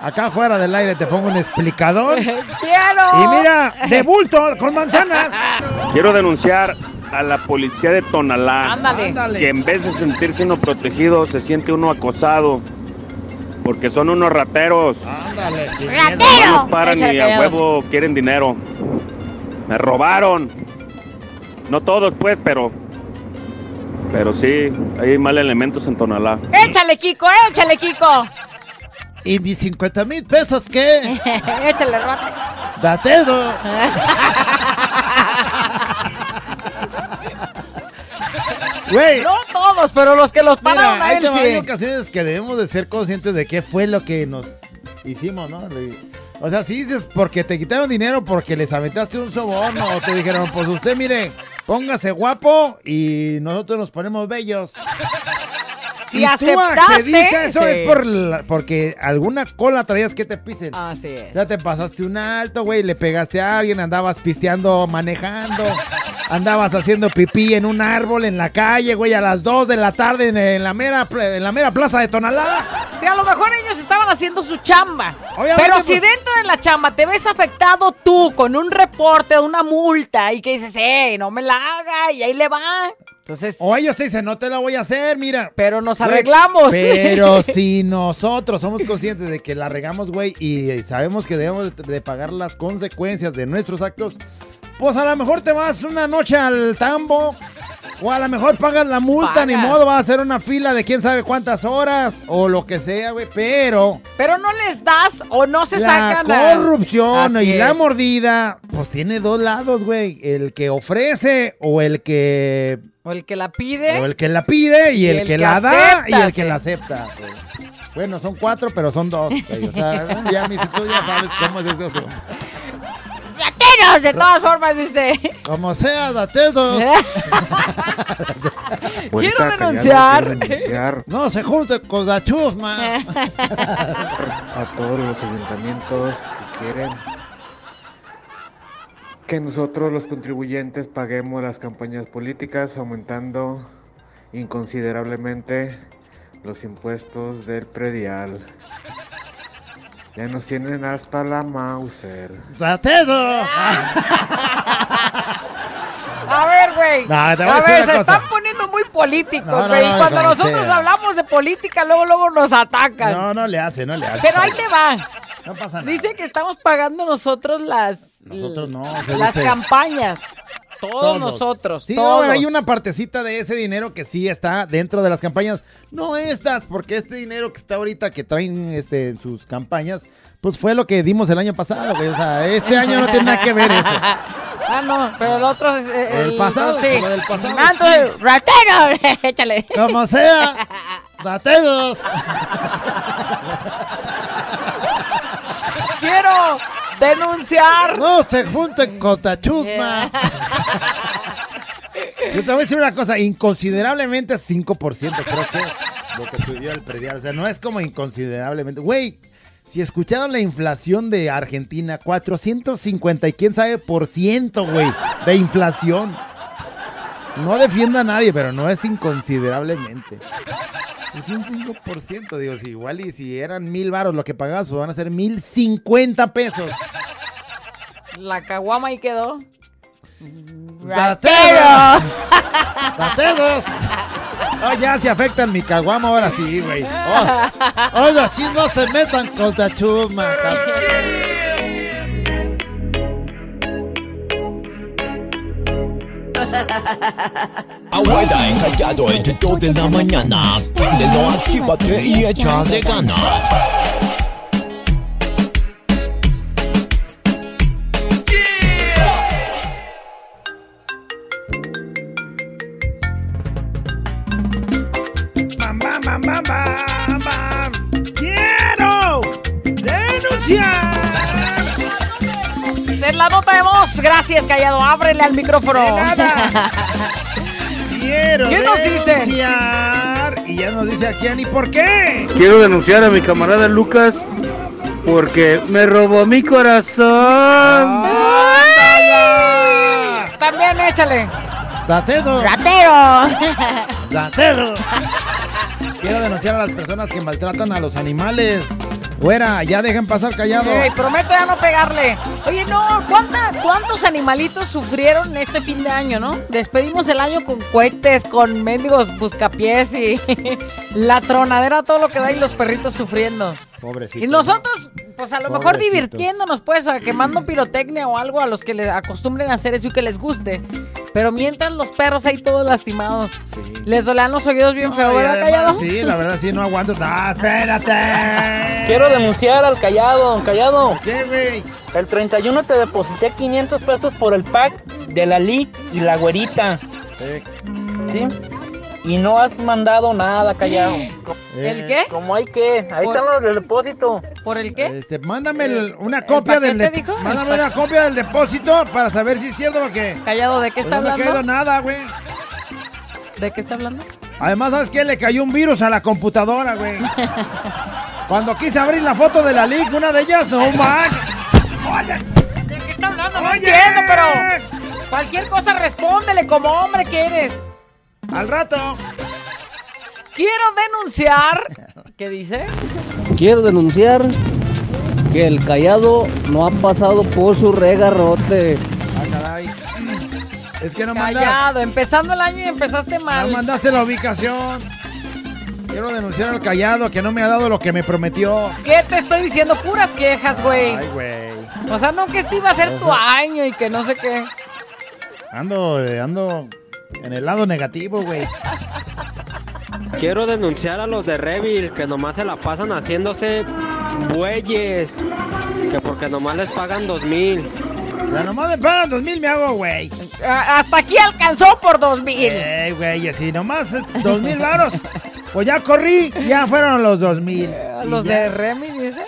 Acá fuera del aire te pongo un explicador. ¡Quiero! Y mira, de bulto, con manzanas. Quiero denunciar a la policía de Tonalá. Ándale. Ándale. Que en vez de sentirse uno protegido, se siente uno acosado. Porque son unos rateros. Ándale, No ¡Ratero! nos paran y a huevo quieren dinero. Me robaron. No todos, pues, pero. Pero sí, hay mal elementos en Tonalá. Échale, Kiko, échale, Kiko. ¿Y mis 50 mil pesos qué? <laughs> échale, rate. ¡Datero! <laughs> Güey, No todos, pero los que los pararon mira, a hay, él hay sí. ocasiones que debemos de ser conscientes de qué fue lo que nos hicimos, ¿no? O sea, si dices porque te quitaron dinero porque les aventaste un soborno o te dijeron, pues usted mire, póngase guapo y nosotros nos ponemos bellos. Si y tú aceptaste, accediste a eso sí. es por la- porque alguna cola traías que te pisen. Así es. Ya te pasaste un alto, güey, le pegaste a alguien, andabas pisteando, manejando, <laughs> andabas haciendo pipí en un árbol en la calle, güey, a las 2 de la tarde en, en la mera en la mera plaza de Tonalá. Sí, a lo mejor ellos estaban haciendo su chamba. Obviamente, pero si pues- dentro de la chamba te ves afectado tú con un reporte de una multa y que dices, ¡eh, no me la haga! Y ahí le va. Entonces, O ellos te dicen, no te la voy a hacer, mira. pero nos Güey, arreglamos. Pero <laughs> si nosotros somos conscientes de que la regamos, güey, y sabemos que debemos de, de pagar las consecuencias de nuestros actos, pues a lo mejor te vas una noche al tambo. O a lo mejor pagas la multa, ni modo, va a hacer una fila de quién sabe cuántas horas o lo que sea, güey. Pero Pero no les das o no se la sacan. a- corrupción Así y la mordida, pues tiene dos lados, güey. El que ofrece o el que O el que la pide. o el que la pide y, el, que, la da y el que la acepta. güey. Bueno, son cuatro, pero son dos. güey. O sea, ya, mi, si tú ya sabes cómo es este asunto. De todas formas, dice. Como sea, datedo. <laughs> Quiero denunciar. No se junte con la chusma. a todos los ayuntamientos que quieren que nosotros los contribuyentes paguemos las campañas políticas aumentando inconsiderablemente los impuestos del predial. Ya nos tienen hasta la Mauser. ¡Datedo! <laughs> A ver, güey. No, te voy a a decir ver, una se cosa. están poniendo muy políticos, No, no, güey. y no, cuando nosotros sea. hablamos de política, luego, luego nos atacan. No, no le hace, no le hace. Pero ahí te va. No pasa nada. Dice que estamos pagando nosotros las, Nosotros no, las dice- campañas. Todos, Todos. nosotros. Sí, no, todos. hay una partecita de ese dinero que sí está dentro de las campañas. No estas, porque este dinero que está ahorita que traen este, en sus campañas, pues fue lo que dimos el año pasado, güey. O sea, este año no tiene nada que ver eso. <laughs> Ah, no, pero el otro es. eh, El pasado, sí. lo del pasado, Ah, entonces, ratero, <laughs> échale. Como sea, <laughs> datedos. Quiero denunciar. No se junten con Tachusma. <laughs> Yo te voy a decir una cosa, inconsiderablemente 5% creo que es lo que subió el predial. O sea, no es como inconsiderablemente. Güey, si escucharan la inflación de Argentina, 450 y quién sabe por ciento, güey, de inflación. No defiendo a nadie, pero no es inconsiderablemente. Un 5%, digo, si igual y si eran mil varos lo que pagabas, pues van a ser mil cincuenta pesos. La caguama ahí quedó. ¡Dateros! ¡Dateros! Oh, ya se afectan mi caguama ahora sí, güey. Oh, oiga, sí no se metan con la chusma. Abuela encallado entre 2 de la mañana. Préndelo, actívate y échale ganas. ¡Bam, bam, bam! ¡Quiero denunciar! Es la nota de voz. Gracias, Callado. Ábrele al micrófono. <laughs> Quiero ¿Qué nos dice? denunciar. Y ya nos dice aquí Ani, ¿por qué? Quiero denunciar a mi camarada Lucas porque me robó mi corazón. También échale. ¡Datero! ¡Ratero! ¡Datero! Quiero denunciar a las personas que maltratan a los animales. Fuera, ya dejen pasar callado. Ey, prometo ya no pegarle. Oye, no, ¿cuánta- ¿cuántos animalitos sufrieron este fin de año, no? Despedimos el año con cohetes, con mendigos buscapiés y <laughs> la tronadera, todo lo que da y los perritos sufriendo. Pobrecito. Y nosotros, pues a lo mejor Pobrecitos. divirtiéndonos, pues, o quemando pirotecnia o algo a los que le acostumbren a hacer eso y que les guste. Pero mientras los perros ahí todos lastimados. Les dolean los oídos bien feo, Ay, ¿verdad, además, Callado? Sí, la verdad sí, no aguanto. ¡Ah, espérate! <laughs> Quiero denunciar al Callado, don Callado. ¿Qué, güey? El 31 te deposité 500 pesos por el pack de la Lick y la güerita. ¿Sí? Y no has mandado nada, Callado. ¿El qué? ¿Cómo hay que? Ahí Por- están los del depósito. ¿Por el qué? Este, mándame el- una copia del paquete, dep- dijo? mándame ¿El una <laughs> copia del depósito para saber si es cierto porque Callado, ¿de qué pues está no me ha hablando? caído nada, güey. ¿De qué está hablando? Además, ¿sabes qué? Le cayó un virus a la computadora, güey. <laughs> Cuando quise abrir la foto de la Liga, una de ellas, no man. ¿De qué está hablando? No entiendo, pero cualquier cosa respóndele como hombre que eres. Al rato. Quiero denunciar. ¿Qué dice? Quiero denunciar que el callado no ha pasado por su regarrote. Ah, caray. Es que no mandas, Callado, empezando el año y empezaste no mal. mandaste la ubicación. Quiero denunciar al callado que no me ha dado lo que me prometió. ¿Qué te estoy diciendo? Puras quejas, güey. Ay, güey. O sea, no que este iba a ser tu año y que no sé qué. Ando, eh, ando en el lado negativo, güey. Quiero denunciar a los de Revil que nomás se la pasan haciéndose bueyes. Que porque nomás les pagan dos mil. Ya nomás me pagan dos mil, me hago, güey. Hasta aquí alcanzó por dos mil. Ey, güey, y así nomás eh, dos mil varos. Pues ya corrí, ya fueron los dos mil. Y Los ya. de Remy, dice.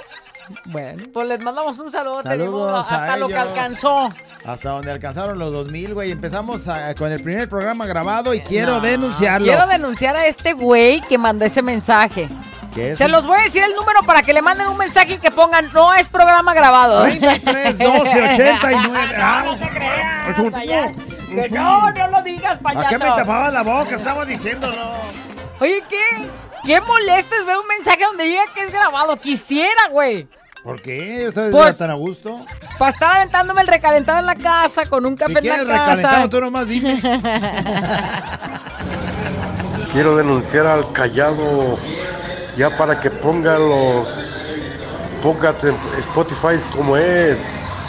Bueno, pues les mandamos un saludo, te digo, Saludos a hasta lo que alcanzó. Hasta donde alcanzaron los 2000, güey. Empezamos a- con el primer programa grabado y quiero No, denunciarlo. Quiero denunciar a este güey que mandó ese mensaje. ¿Qué es? Se los voy a decir el número para que le manden un mensaje y que pongan no es programa grabado. 33 12 89. Ah, no te creas. Que no, no lo digas, payaso. ¿A qué me tapabas la boca? Estaba diciéndolo. Oye, ¿qué? ¿Qué molestes ver un mensaje donde diga que es grabado? Quisiera, güey. ¿Por qué? ¿Ustedes Pues- tan a gusto? Para estar aventándome el recalentado en la casa con un Si café en quieres la casa. recalentado, tú nomás dime. <laughs> Quiero denunciar al callado ya para que ponga los póngate en Spotify como es,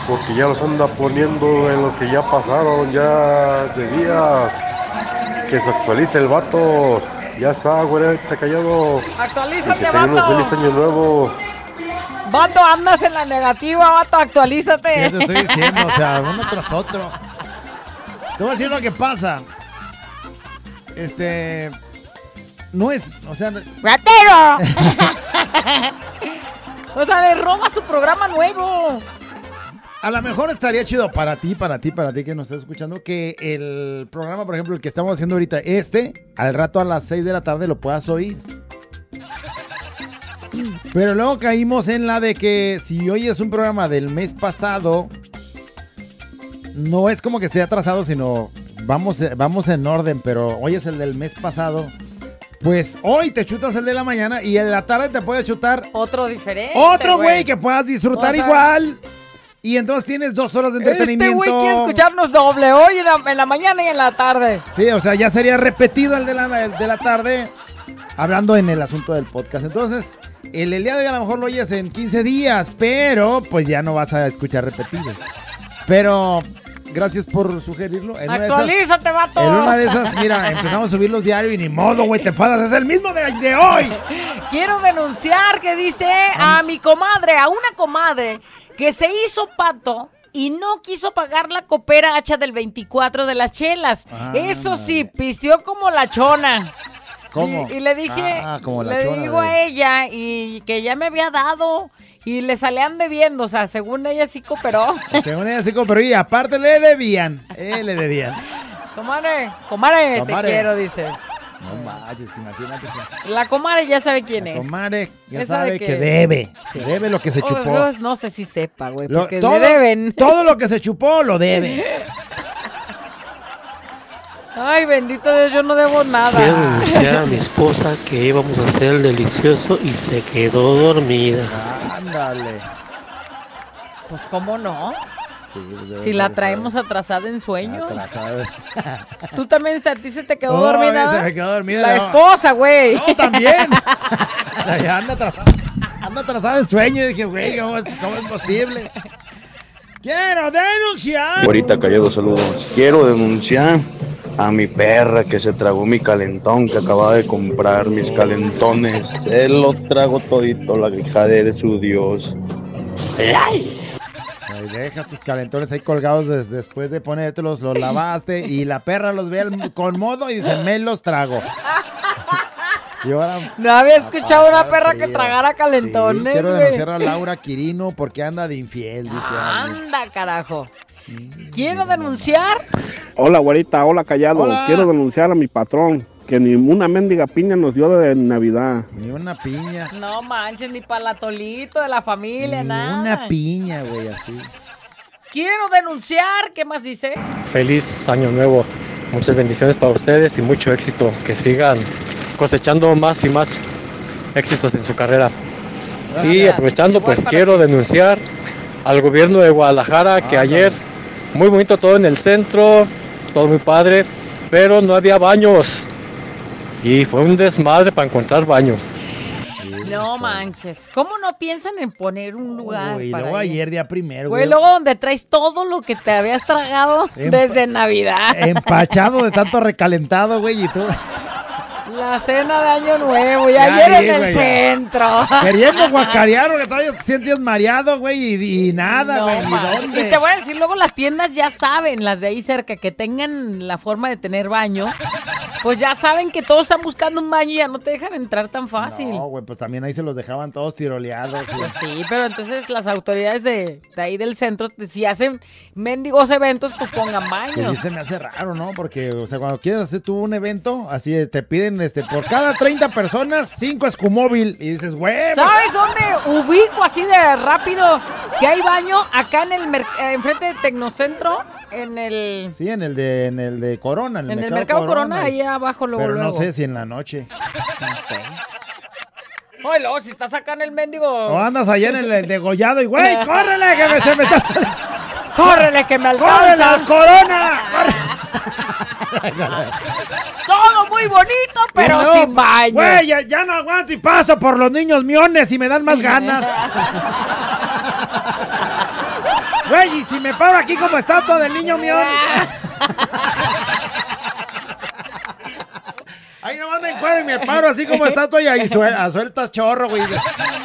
porque ya los anda poniendo en lo que ya pasaron ya de días. Que se actualice el vato. Ya está, güey, está callado. Actualízate, que tenga un vato. feliz año nuevo. Vato, andas en la negativa, vato, actualízate. ¿Qué te estoy diciendo? O sea, uno tras otro. Te voy a decir lo que pasa. Este. No es. O sea. ¡Ratero! <laughs> o sea, le roba su programa nuevo. A lo mejor estaría chido para ti, para ti, para ti que nos estás escuchando, que el programa, por ejemplo, el que estamos haciendo ahorita, este, al rato a las 6 de la tarde lo puedas oír. Pero luego caímos en la de que si hoy es un programa del mes pasado, no es como que esté atrasado, sino vamos, vamos en orden, pero hoy es el del mes pasado. Pues hoy te chutas el de la mañana y en la tarde te puedes chutar Otro diferente. otro güey que puedas disfrutar O sea, igual. Y entonces tienes dos horas de Este entretenimiento. güey quiere escucharnos doble hoy en la, en la mañana y en la tarde. Sí, o sea, ya sería repetido el de la, el de la tarde, hablando en el asunto del podcast. Entonces, el, el día de hoy a lo mejor lo oyes en 15 días, pero pues ya no vas a escuchar repetido. Pero gracias por sugerirlo. En de esas- Actualízate, vato. en una de esas, mira, empezamos a subir los diarios y ni modo, güey, te enfadas. Es el mismo de, de hoy. <laughs> Quiero denunciar que dice a mi comadre, a una comadre, que se hizo pato y no quiso pagar la copera hacha del 24 de las chelas. Ah, Eso sí, pistió como la chona. ¿Cómo? Y, y le dije, Ah, como la le digo de- a ella y que ya me había dado y le salían debiendo, o sea, según ella sí cooperó. <laughs> Según ella sí, pero y aparte le debían. Eh, le debían. Comadre, comadre, te quiero, dice. No manches, imagínate. La comadre ya sabe quién es. Comadre, ya Ya sabe que debe. Debe lo que se Oh, chupó. Dios, no sé si sepa, güey, Lo- porque todo, le deben. todo lo que se chupó lo debe. <laughs> Ay, bendito Dios, yo no debo Quiero nada. denunciar a mi esposa que íbamos a hacer el delicioso y se quedó dormida. Ándale. Pues, ¿cómo no? Sí, Si la traemos atrasada en sueño. atrasada. <laughs> Tú también, a ti se te quedó No, dormida. a mí se me quedó dormida, La no. esposa, güey. No, también. <laughs> Ya anda atrasada. Anda atrasada en sueño. Y dije, güey, ¿cómo, es- cómo es posible? Quiero denunciar. Ahorita callado saludos. Quiero denunciar a mi perra que se tragó mi calentón que acababa de comprar, mis calentones. Se lo trago todito, la hija de su Dios. ¡Ay! Ay, dejas tus calentones ahí colgados des- después de ponértelos, los lavaste y la perra los ve con modo y dice, me los trago. Y ahora No había escuchado una perra que tragara calentones, Sí, quiero denunciar a Laura Quirino porque anda de infiel, dice. Anda, carajo. Quiero denunciar. Hola, güerita, hola, callado. Hola. Quiero denunciar a mi patrón que ni una mendiga piña nos dio de Navidad. Ni una piña. No manches, ni para la tolito de la familia, Ni nada. una piña, güey, así. Quiero denunciar. ¿Qué más dice? Feliz año nuevo. Muchas bendiciones para ustedes y mucho éxito. Que sigan cosechando más y más éxitos en su carrera. Y aprovechando, Igual pues quiero denunciar al gobierno de Guadalajara que ayer, muy bonito todo en el centro, todo muy padre, pero no había baños. Y fue un desmadre para encontrar baño. No manches. ¿Cómo no piensan en poner un lugar Uy, para luego ir? ayer día primero, Güey, güey. luego donde traes todo lo que te habías tragado <laughs> Empa- desde Navidad. Empachado de tanto recalentado, güey, y tú <laughs> La cena de Año Nuevo Ya ayer vi, en el ya. centro. queriendo guacarear, porque todavía te sientes mareado, güey, y, y nada, güey. Y te voy a decir, luego las tiendas ya saben, las de ahí cerca, que tengan la forma de tener baño, pues ya saben que todos están buscando un baño y ya no te dejan entrar tan fácil. No, güey, pues también ahí se los dejaban todos tiroleados. Pues sí, pero entonces las autoridades de, de ahí del centro, si hacen mendigos eventos, pues pongan Que baño. sí se me hace raro, ¿no? Porque, o sea, cuando quieres hacer tú un evento, así te piden, este, por cada 30 personas, 5 escumóvil. Y dices, güey, ¿Sabes dónde ubico así de rápido que hay baño? Acá en el eh, enfrente de Tecnocentro, en el Sí, en el de, en el de Corona, en el, en el mercado, Corona, ahí abajo luego Pero no sé si en la noche. No sé. Oye, luego, si estás acá en el mendigo. O andas allá en el, el degollado y, güey, <laughs> córrele, que me, se me está... ¡Córrele, que me ¡Córrele, alcanza! Corona! <laughs> <laughs> Todo muy bonito, pero no, sin baño. Güey, ya, ya no aguanto y paso por los niños miones y me dan más ganas. Güey, y si me paro aquí como estatua del niño mión. <laughs> Nomás me encuentro y me paro así como estatua y ahí suel- sueltas chorro, güey.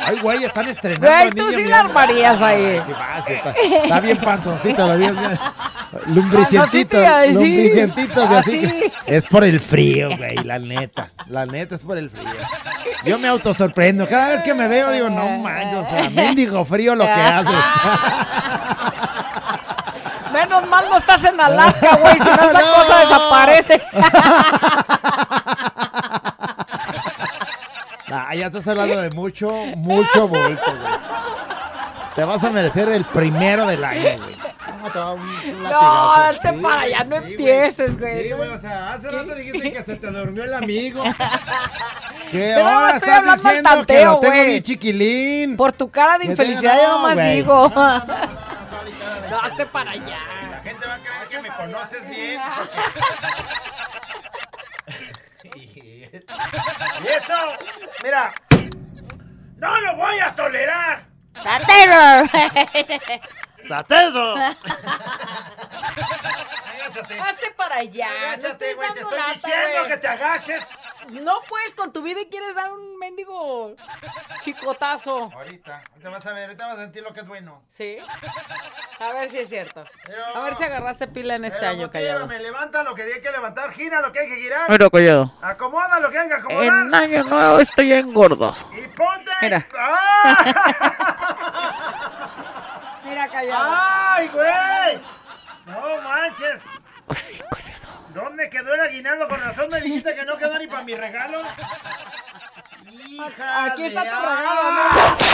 Ay, güey, están estrenando Güey, tú niño sí la armarías ahí. Sí, está, está bien panzoncito, lo bien. Lumbricientito, así. que- Es por el frío, güey, la neta. La neta es por el frío. Yo me autosorprendo. Cada vez que me veo digo, no manches, o sea, mendigo frío lo que haces. <laughs> Menos mal no estás en Alaska, güey, si no esa <laughs> No. cosa desaparece. <laughs> Ah, ya estás hablando de mucho, mucho bulto, güey. Te vas a merecer el primero del año, güey. No, te va un No, latigazo. hazte Sí, para allá, no sí, empieces, güey. Sí, güey, o sea, hace rato dijiste que se te durmió el amigo. Que Pero no ahora estoy estás hablando al diciendo que tanteo, lo tengo güey. bien chiquilín. Por tu cara de Que infelicidad yo no, nomás güey. digo. No, hazte para allá. La gente va a creer que me conoces bien. <laughs> Y eso, mira, no lo voy a tolerar. <laughs> ¡Tatedo! <laughs> Hazte para allá. no Agáchate, güey, te estoy lata, diciendo que te agaches. No puedes con tu vida y quieres dar un mendigo chicotazo. Ahorita, ahorita vas a ver, ahorita vas a sentir lo que es bueno. ¿Sí? A ver si es cierto. A ver si agarraste pila en este Pero año, callado. motívame, levanta lo que hay que levantar, gira lo que hay que girar. Pero callado. Acomoda lo que hay que acomodar. En año nuevo estoy engordo. Y ponte. Mira. <laughs> ¡Ah! Callado. ¡Ay, güey! No manches. Le quedó el aguinaldo con razón. Me dijiste que no quedó ni para mi regalo. Hija Aquí está de- tu regalo, ¿no? <laughs>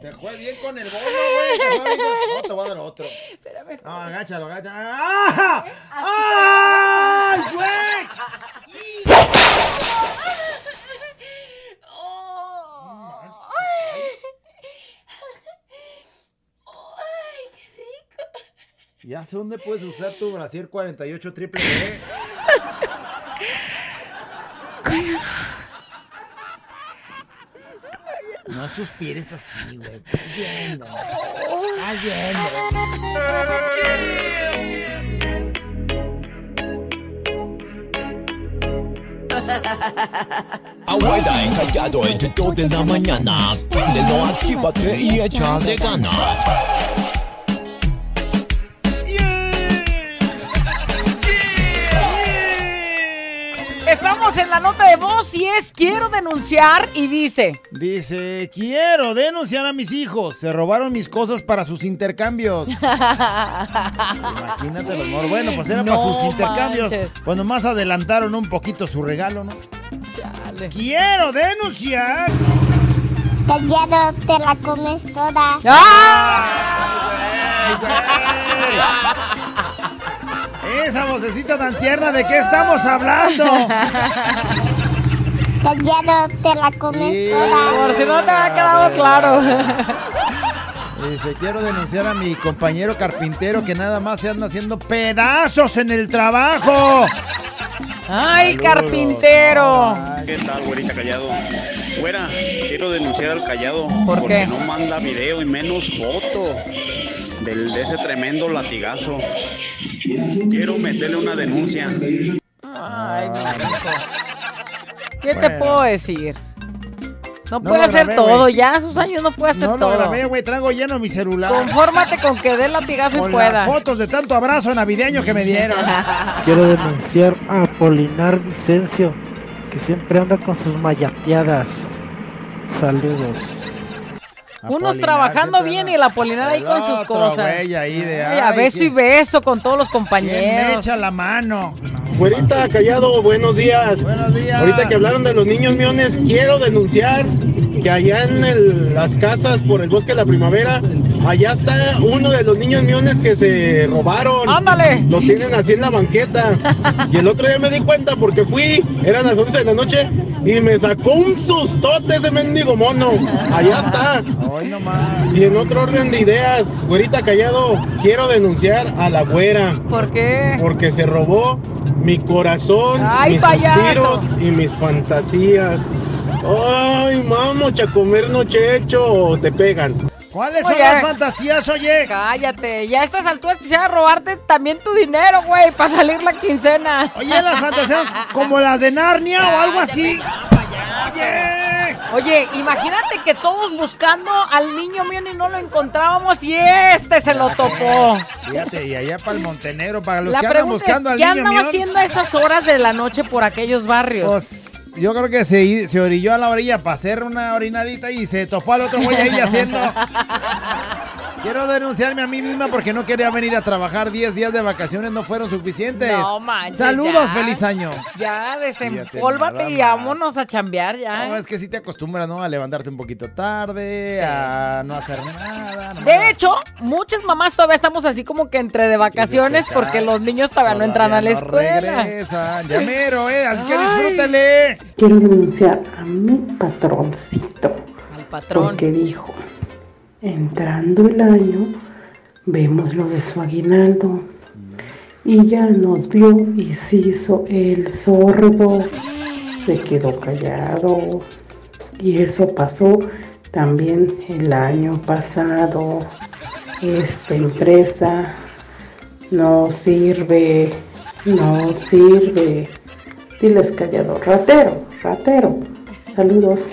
Te fue bien con el bono, güey. Te fue bien con- No, te voy a dar otro. Espérame. No, agáchalo, agáchalo. ¡Ah! ¡Ay, güey! <laughs> Ya sé dónde puedes usar tu brasier 48 triple <laughs> B. No suspires así, güey. Estás viendo. Estás viendo. Abuela encallado entre 2 de la mañana. Préndelo, actívate y échale ganas. En la nota de voz y es quiero denunciar y dice. Dice, quiero denunciar a mis hijos. Se robaron mis cosas para sus intercambios. Imagínate el amor. Bueno, pues era para No sus intercambios. manches. Pues nomás adelantaron un poquito su regalo, ¿no? Quiero denunciar. Callado, te la comes toda. Esa vocecita tan tierna, ¿de qué estamos hablando? Callado, te la comes toda. Por si no te ha quedado claro. Dice, quiero denunciar a mi compañero carpintero que nada más se anda haciendo pedazos en el trabajo. ¡Ay, Saludos. carpintero! ¿Qué tal, güerita callado? Güera, quiero denunciar al callado ¿Por porque qué? no manda video y menos foto del, de ese tremendo latigazo. Quiero meterle una denuncia. Ay, hijo. ¿Qué te puedo decir? No, No puede hacer grabé, todo, ya a sus años no puede hacer No todo. lo grabé, güey, traigo lleno mi celular. Confórmate con que dé latigazo Con y pueda. las fotos de tanto abrazo navideño que me dieron. <laughs> Quiero denunciar a Apolinar Vicencio, que siempre anda con sus mayateadas. Saludos. Unos trabajando bien y el Apolinar ahí con sus cosas. ahí de, Ay, a ay, beso y beso con todos los ¿Quién me compañeros. echa la mano? Güerita, callado, buenos días. Buenos días. Ahorita que hablaron de los niños miones, quiero denunciar que allá en el- las casas por el bosque de la primavera, allá está uno de los niños miones que se robaron. ¡Ándale! Lo tienen así en la banqueta. <laughs> Y el otro día me di cuenta porque fui, eran las 11 de la noche, y me sacó un sustote ese mendigo mono. Allá está. Y en otro orden de ideas, güerita callado, quiero denunciar a la güera. ¿Por qué? Porque se robó mi corazón, ¡Ay, mis suspiros y mis fantasías. Ay, vamos a comer nochecho o te pegan. ¿Cuáles son las fantasías, oye? Cállate, ya a estas alturas quisiera robarte también tu dinero, güey, para salir la quincena. Oye, las fantasías como las de Narnia o algo así. Oye, imagínate que todos buscando al niño mío y no lo encontrábamos y este se lo topó. Fíjate, y allá para el Montenegro, para los La que andan buscando es, al ¿qué niño andaba mión, haciendo a esas horas de la noche por aquellos barrios? Pues yo creo que se, se orilló a la orilla para hacer una orinadita y se topó al otro güey ahí haciendo. <laughs> Quiero denunciarme a mí misma porque no quería venir a trabajar 10 días de vacaciones, no fueron suficientes. No manches, Saludos, ya. feliz año. Ya, desempólvate y vámonos a chambear ya. No, es que si te acostumbras, ¿no? A levantarte un poquito tarde, Sí. a no hacer nada. De hecho, muchas mamás todavía estamos así como que entre de vacaciones porque los niños todavía no entran a la no escuela. regresan. Ya mero, ¿eh? Así que disfrútale. Quiero denunciar a mi patroncito. Al patrón. Porque dijo, entrando el año, vemos lo de su aguinaldo. Y ya nos vio y se hizo el sordo. Se quedó callado. Y eso pasó también el año pasado. Esta empresa no sirve, no sirve. Diles callado, ratero, ratero. Saludos.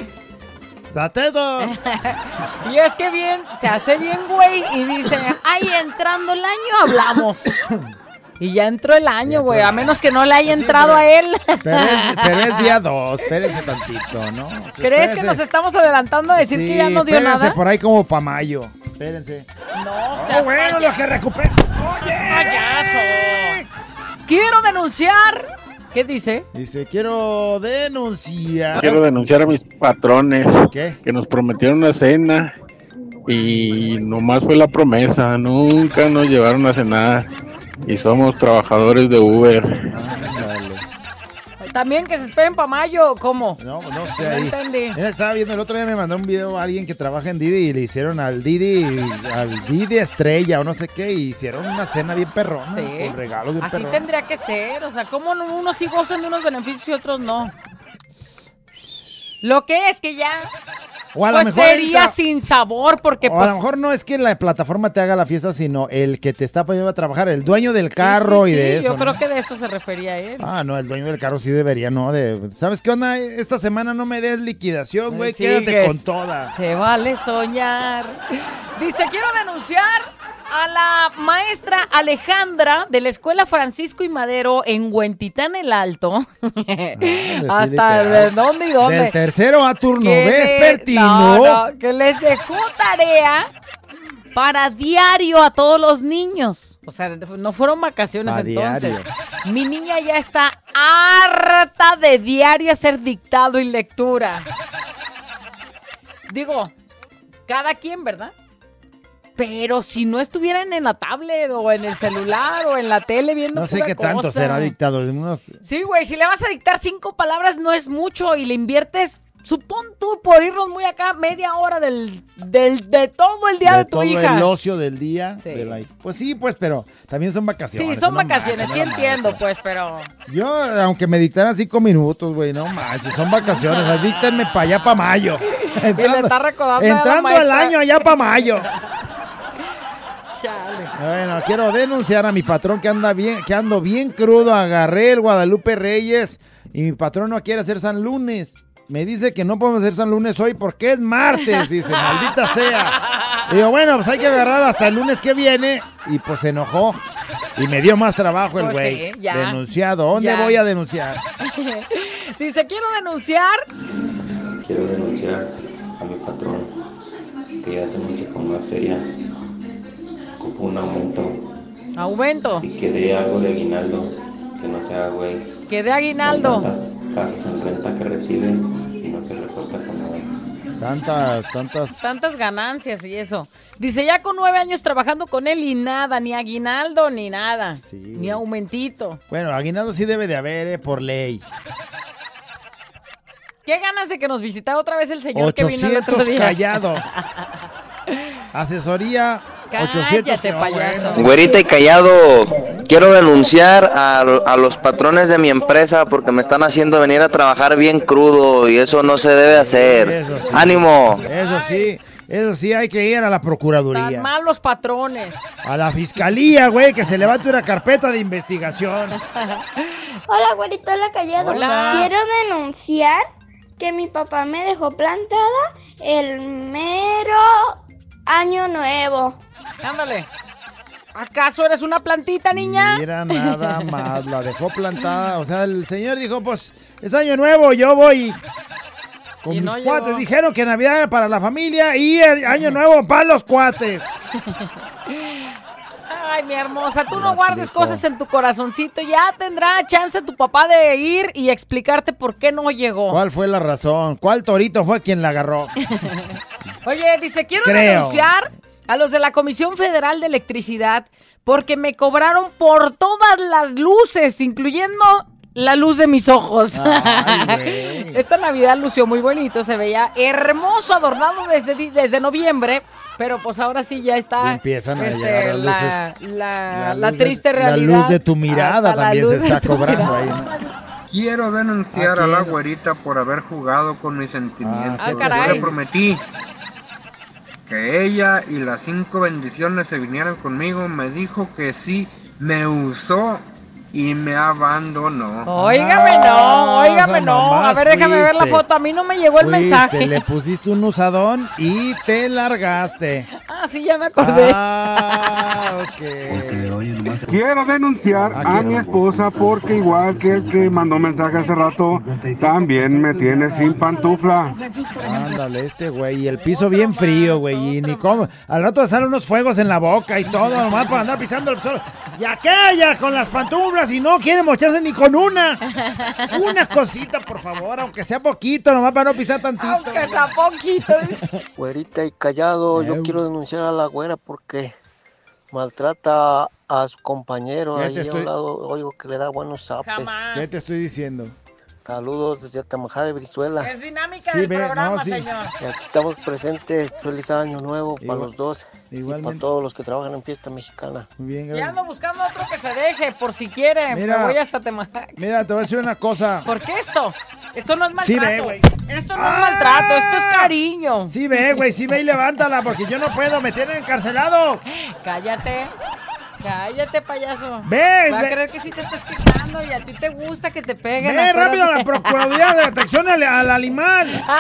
¡Datedo! <laughs> Y es que bien, se hace bien güey y dice, ay, entrando el año hablamos. Y ya entró el año, güey, a menos que no le haya entrado a él. Pero es, pero es día dos, espérense tantito, ¿no? ¿Crees que nos estamos adelantando a decir Sí, que ya no dio nada? por ahí como para mayo. Espérense. No, seas bueno, lo que recupera. payaso. Quiero denunciar. ¿Qué dice? Dice, quiero denunciar. Quiero denunciar a mis patrones ¿Qué? que nos prometieron una cena y nomás fue la promesa, nunca nos llevaron a cenar y somos trabajadores de Uber. También que se esperen para mayo, ¿cómo? No, no sé No entendí. Mira, estaba viendo el otro día me mandó un video a alguien que trabaja en Didi y le hicieron al Didi, al Didi estrella o no sé qué, y hicieron una cena bien perrona, Sí. con regalos bien Así tendría que ser. O sea, ¿cómo no- unos sí gozan de unos beneficios y otros no? Lo que es que ya. O a lo pues mejor sería sin sabor, porque O pues. a lo mejor no es que la plataforma te haga la fiesta, sino el que te está poniendo a trabajar, el dueño del carro sí, y de sí, eso. Yo ¿no? creo que de eso se refería él. Ah, no, el dueño del carro sí debería, ¿no? De, ¿Sabes qué onda? Esta semana no me des liquidación, güey, quédate con todas. Se vale soñar. Dice, quiero denunciar a la maestra Alejandra de la Escuela Francisco y Madero en Huentitán el Alto. <laughs> Hasta literal. de dónde y dónde. Del tercero a turno Que le- vespertino. no, no, que les dejó tarea para diario a todos los niños. O sea, no fueron vacaciones entonces. diario. Mi niña ya está harta de diario hacer dictado y lectura. Digo, cada quien, ¿verdad? Pero si no estuvieran en la tablet o en el celular o en la tele viendo No sé qué tanto será dictado. Unos, Sí, güey, si le vas a dictar cinco palabras no es mucho y le inviertes, supón tú, por irnos muy acá, media hora del, del de todo el día de, de tu todo hija. el ocio del día. Sí. de la- pues sí, pues, pero también son vacaciones. Sí, son no vacaciones, manches, sí no entiendo, pues, pero... Yo, aunque me dictaran cinco minutos, güey, no manches, son vacaciones. <laughs> Díctenme para allá, para mayo. Y le está recordando a la entrando el año allá para mayo. <laughs> Chale. Bueno, quiero denunciar a mi patrón que anda bien, que ando bien crudo. Agarré el Guadalupe Reyes y mi patrón no quiere hacer San Lunes. Me dice que no podemos hacer San Lunes hoy porque es martes, dice, maldita sea. Y digo, bueno, pues hay que agarrar hasta el lunes que viene. Y pues se enojó. Y me dio más trabajo el Pues güey. sí, ya. Denunciado. ¿Dónde Ya. voy a denunciar? <laughs> Dice, quiero denunciar. Quiero denunciar a mi patrón que ya hace mucho con más feria. Un aumento Aumento. y que dé algo de aguinaldo, que no sea güey. Que de aguinaldo. Tantas casas en renta que recibe y no se reporta con nada. Tantas, tantas. Tantas ganancias y eso. Dice, ya con nueve años trabajando con él y nada, ni aguinaldo, ni nada. ni aumentito. Bueno, aguinaldo sí debe de haber, eh, por ley. ¿Qué ganas de que nos visitara otra vez el señor que vino el otro 800 día? callado. <laughs> Asesoría 800 Cállate, payaso. bueno. Güerita y callado, quiero denunciar a, a los patrones de mi empresa porque me están haciendo venir a trabajar bien crudo y eso no se debe hacer. Eso sí. ¡Ánimo! Eso sí, eso sí, hay que ir a la Tan Procuraduría. mal los patrones. A la Fiscalía, güey, que se levante una carpeta de investigación. <laughs> Hola, güerito, hola, callado. Hola. Quiero denunciar que mi papá me dejó plantada el mero año nuevo. Ándale. ¿Acaso eres una plantita, niña? Mira nada <laughs> más, la dejó plantada. O sea, el señor dijo, pues, es año nuevo, yo voy. Con Y mis no cuates llegó. dijeron que Navidad era para la familia y el año nuevo para los cuates. <laughs> Ay, mi hermosa, tú no guardes cosas en tu corazoncito. Ya tendrá chance tu papá de ir y explicarte por qué no llegó. ¿Cuál fue la razón? ¿Cuál torito fue quien la agarró? <laughs> Oye, dice, quiero Creo. denunciar a los de la Comisión Federal de Electricidad porque me cobraron por todas las luces, incluyendo la luz de mis ojos. <laughs> Esta Navidad lució muy bonito, se veía hermoso, adornado desde, desde noviembre, pero pues ahora sí ya está Y empiezan a este, llegar las la, luces. la- La la luz de- triste la realidad. luz de tu mirada la también se está cobrando mirada. ahí, ¿no? Quiero denunciar ¿A a la güerita por haber jugado con mis sentimientos. Ah, Yo le prometí que ella y las cinco bendiciones se vinieran conmigo. Me dijo que sí, me usó y me abandonó. Óigame no, óigame esa no. A ver, déjame ver la foto. A mí no me llegó el Fuiste, mensaje. Le pusiste un usadón y te largaste. <laughs> Ah, sí, ya me acordé. Ah, ok. Quiero denunciar Ah, a mi esposa porque igual que el que mandó mensaje hace rato, también me tiene sin pantufla. Ándale, este güey. Y el piso bien frío, güey. Y ni cómo. Al rato salen unos fuegos en la boca y todo, nomás por andar pisando el suelo. Y aquella con las pantuflas y no quiere mocharse ni con una. Una cosita, por favor, aunque sea poquito, nomás para no pisar tantito. Aunque sea poquito. Güerita y callado, yo quiero denunciar a la güera porque maltrata a su compañero. Ahí a un lado oigo que le da buenos zapes. ¿Qué te estoy diciendo? Saludos desde Atamajá de Brizuela. Es dinámica Sí, del ve, no, programa, sí. señor. Y aquí estamos presentes. Feliz año nuevo para Igual- los dos y para igualmente. todos los que trabajan en fiesta mexicana. Muy bien, Ya ando buscando otro que se deje, por si quiere. Mira. Me voy hasta Temajac. Mira, te voy a decir una cosa. ¿Por qué esto? Esto no es Sí, maltrato. ve, güey. esto no es maltrato, esto es cariño. Sí, ve, güey, sí ve y levántala, porque yo no puedo, me tienen encarcelado. Cállate. Cállate, payaso. Ve, Va a creer que sí te estás quejando y a ti te gusta que te peguen. Ve rápido a la. Procuraduría de Atención al, al Animal. <laughs>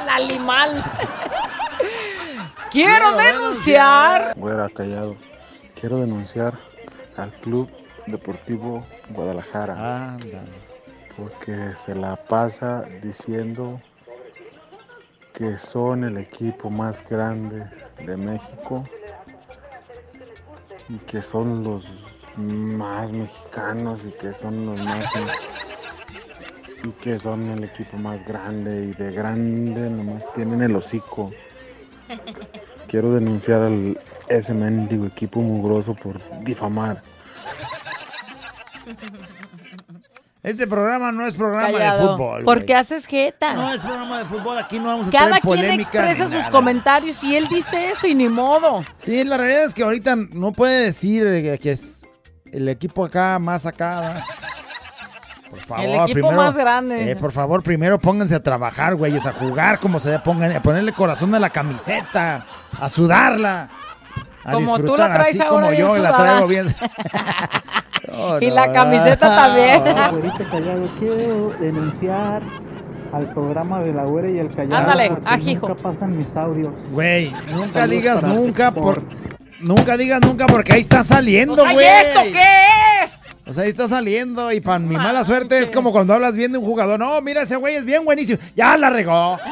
Al animal. Quiero denunciar. Güera, callado. Quiero denunciar al Club Deportivo Guadalajara. Ándale. Porque se la pasa diciendo que son el equipo más grande de México y que son los más mexicanos y que son los más y que son el equipo más grande y de grande nomás tienen el hocico. <laughs> Quiero denunciar al ese mendigo equipo mugroso por difamar. <laughs> Este programa no es programa de fútbol. ¿Por güey. qué haces jeta? No es programa de fútbol, aquí no vamos a Cada traer quien polémica. expresa sus comentarios y él dice eso y ni modo. Sí, la realidad es que ahorita no puede decir eh, que es el equipo acá más acá. Por favor, El equipo primero, más grande. eh, por favor, primero pónganse a trabajar, güeyes, a jugar como se pongan, a ponerle corazón a la camiseta, a sudarla. A Como tú disfrutar, la traes así como ahora bien yo la traigo bien. <laughs> <laughs> Oh, Y no, la camiseta también. <laughs> Callado, quiero denunciar al programa de la güera y el callado. Ándale, ajijo. Nunca pasan mis audios. Güey, nunca Saludos digas nunca por... Nunca digas nunca porque ahí está saliendo, O sea, ¿y güey. esto qué es? O sea, ahí está saliendo y para mi mala suerte es como cuando hablas bien de un jugador. No, mira, ese güey es bien buenísimo. Ya la regó. <laughs>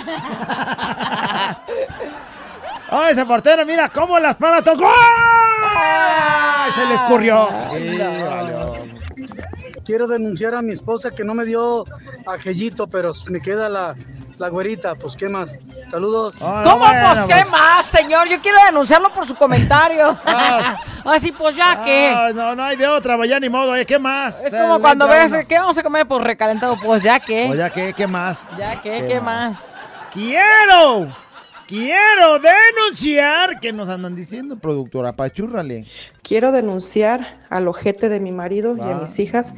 ¡Ay, ese portero, mira cómo las palas tocó! ¡Ay, se le escurrió! Sí, valió. Quiero denunciar a mi esposa que no me dio aquellito, pero me queda la, la güerita. Pues, ¿qué más? Saludos. ¿Cómo? pues, ¿qué más, señor? Yo quiero denunciarlo por su comentario. <laughs> Así, <laughs> pues, ya que. Ah, no, no hay de otra, pues ya ni modo, ¿eh? ¿Qué más? Es Se como cuando ves, uno. ¿qué vamos a comer? Pues recalentado, pues ya que. Pues ya que, ¿qué más? Ya que, ¿qué, más? ¡Quiero! ¡Quiero denunciar! ¿Qué nos andan diciendo, productora? Pachúrrale. Quiero denunciar al ojete de mi marido y a Va. mis hijas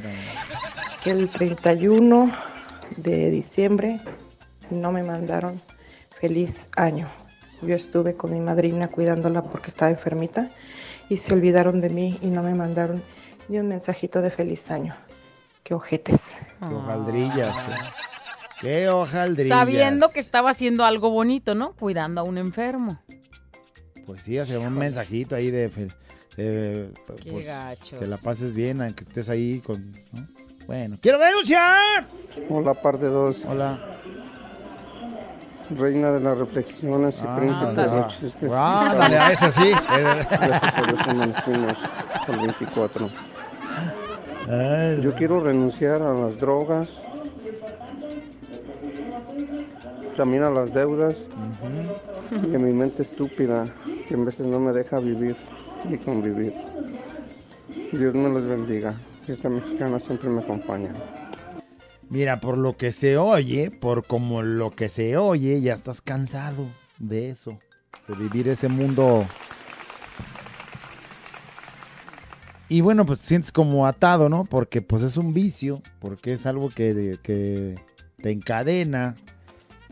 que el 31 de diciembre no me mandaron feliz año. Yo estuve con mi madrina cuidándola porque estaba enfermita y se olvidaron de mí y no me mandaron ni un mensajito de feliz año. Qué ojetes. Qué hojaldrillas. eh. Qué hojaldrillas. Sabiendo que estaba haciendo algo bonito, ¿no? Cuidando a un enfermo. Pues sí, hace un mensajito ahí de... fe- de, pues, gachos. que la pases bien, aunque estés ahí con... ¿no? Bueno, ¡quiero denunciar! Hola, parte 2. Hola. Reina de las reflexiones y Ah, príncipe de los chistes. Ah, ándale, a ese sí. <laughs> Gracias a Dios amanecimos el 24. Yo quiero renunciar a las drogas, también a las deudas y a mi mente estúpida que en veces no me deja vivir ni convivir. Dios me los bendiga. Esta mexicana siempre me acompaña. Mira, por lo que se oye, por como lo que se oye, ya estás cansado de eso, de vivir ese mundo. Y bueno, pues te sientes como atado, ¿no? Porque pues es un vicio, porque es algo que, que te encadena,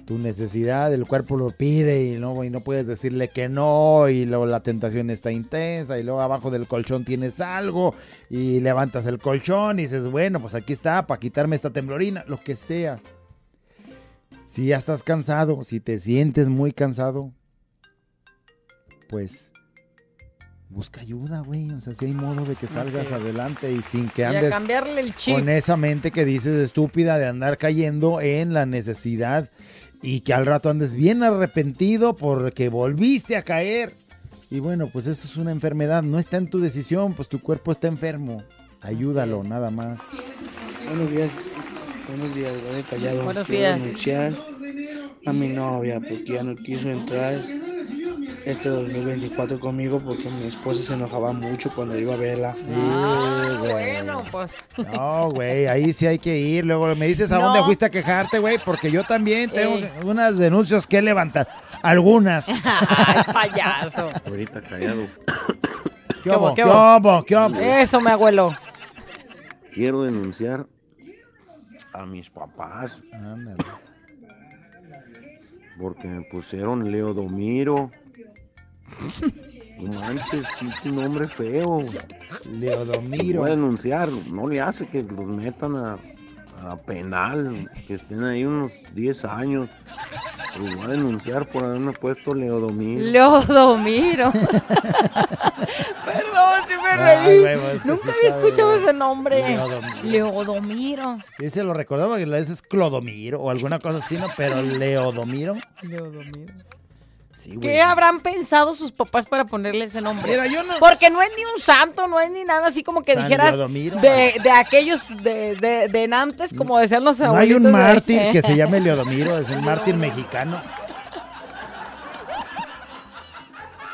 tu necesidad, el cuerpo lo pide y no, y no puedes decirle que no, y luego la tentación está intensa, y luego abajo del colchón tienes algo, y levantas el colchón y dices, bueno, pues aquí está, para quitarme esta temblorina, lo que sea. Si ya estás cansado, si te sientes muy cansado, pues busca ayuda, güey. O sea, si hay modo de que salgas adelante y sin que Y a andes cambiarle el chip. con esa mente que dices estúpida de andar cayendo en la necesidad y que al rato andes bien arrepentido porque volviste a caer. Y bueno, pues eso es una enfermedad, no está en tu decisión, pues tu cuerpo está enfermo. Ayúdalo, nada más. Buenos días, buenos días, Dani Callado. Buenos Quiero días. denunciar a mi novia porque ya no quiso entrar este 2024 conmigo porque mi esposa se enojaba mucho cuando iba a verla. Ah, bueno, pues. No, güey, ahí sí hay que ir. Luego me dices a dónde fuiste a quejarte, güey, porque yo también tengo Ey. unas denuncias que levantar. Algunas. <laughs> Ay, payaso. Ahorita callado. ¿Qué ¿Qué hubo, hubo? qué hubo? ¿Qué hubo? Eso, mi abuelo. Quiero denunciar a mis papás Ándale. Porque me pusieron Leodomiro. No manches, pinche nombre feo. Leodomiro. Voy a denunciar, no le hace que los metan a, a penal, que estén ahí unos 10 años. Los voy a denunciar por haberme puesto Leodomiro. Leodomiro. <laughs> Perdón, sí me Ay, reí. güey, pues es que Nunca sí había está, escuchado ese nombre. Leodomiro. Leodomiro. Sí, se lo recordaba que la vez es Clodomiro o alguna cosa así, ¿no? Pero Leodomiro. Leodomiro. Sí, güey. ¿Qué habrán pensado sus papás para ponerle ese nombre? Mira, yo no- Porque no es ni un santo, no es ni nada así como que San dijeras Leodomiro. de, de aquellos de, de, de Nantes, como decían los No hay abuelitos. un de- mártir que se llame Leodomiro, es el mártir mexicano.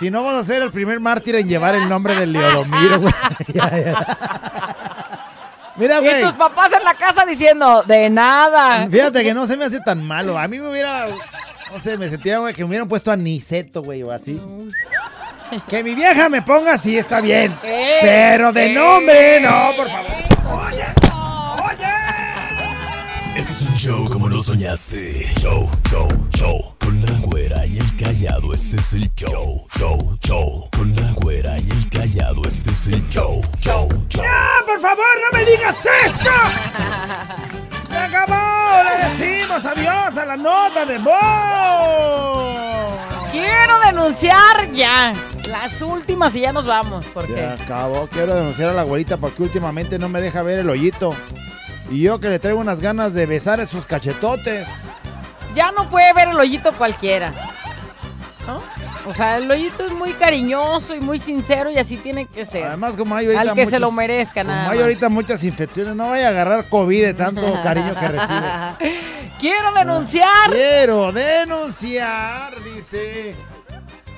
Si no, vas a ser el primer mártir en llevar el nombre de Leodomiro, güey. <laughs> Mira, Y güey. tus papás en la casa diciendo, de nada. Fíjate que no se me hace tan malo. A mí me hubiera, no sé, me sentía, güey, que me hubieran puesto a Niceto, güey, o así. Que mi vieja me ponga así, está bien. Pero de nombre, no, por favor. Este es un show como lo soñaste. Show, show, show. Con la güera y el callado, este es el show. Show, show. Con la güera y el callado, este es el show. Show, show. ¡Ah, por favor, no me digas eso! ¡Se acabó! ¡Le decimos adiós a la nota de voz! Quiero denunciar ya. Las últimas y ya nos vamos. Porque Ya acabó. Quiero denunciar a la güerita porque últimamente no me deja ver el hoyito. Y yo que le traigo unas ganas de besar esos cachetotes. ya no puede ver el hoyito cualquiera. ¿no? O sea, el hoyito es muy cariñoso y muy sincero y así tiene que ser. Además, como hay ahorita Al que se lo merezca, como nada hay más. ahorita muchas infecciones, no vaya a agarrar COVID de tanto cariño que recibe. <laughs> Quiero denunciar. Quiero denunciar, dice.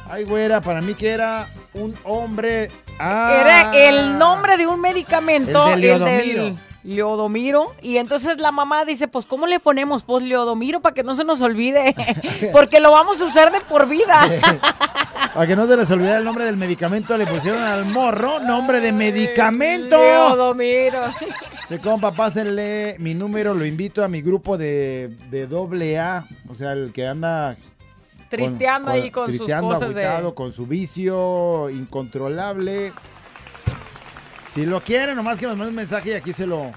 Ay, güera, para mí que era un hombre. Ah, Era el nombre de un medicamento. El de Leodomiro. del Leodomiro. Y entonces la mamá dice, pues, ¿cómo le ponemos? Pues Leodomiro para que no se nos olvide. <laughs> Porque lo vamos a usar de por vida. <laughs> Para que no se les olvide el nombre del medicamento, le pusieron al morro nombre de medicamento. Leodomiro. <laughs> Se compa, pásenle mi número, lo invito a mi grupo de, de doble A, o sea, el que anda Tristeando ahí con sus cosas de- con su vicio incontrolable. Si lo quieren, nomás que nos manden un mensaje y aquí se lo...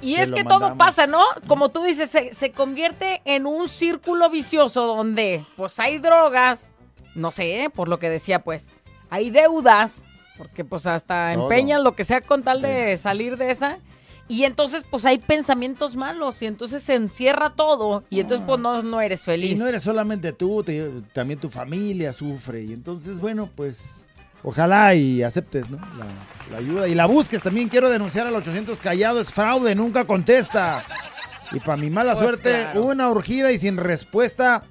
Y Se es lo que todo pasa, ¿no? Como tú dices, se, se convierte en un círculo vicioso donde pues hay drogas, no sé, por lo que decía pues, hay deudas, porque pues hasta Todo. empeñan lo que sea con tal de salir de esa. Y entonces pues hay pensamientos malos y entonces se encierra todo y entonces pues no, no eres feliz. Y no eres solamente tú, te- también tu familia sufre. Y entonces, bueno, pues ojalá y aceptes ¿no? la, la ayuda. Y la busques también. Quiero denunciar al 800 callado. Es fraude, nunca contesta. Y para mi mala Pues suerte, claro. una urgida y sin respuesta.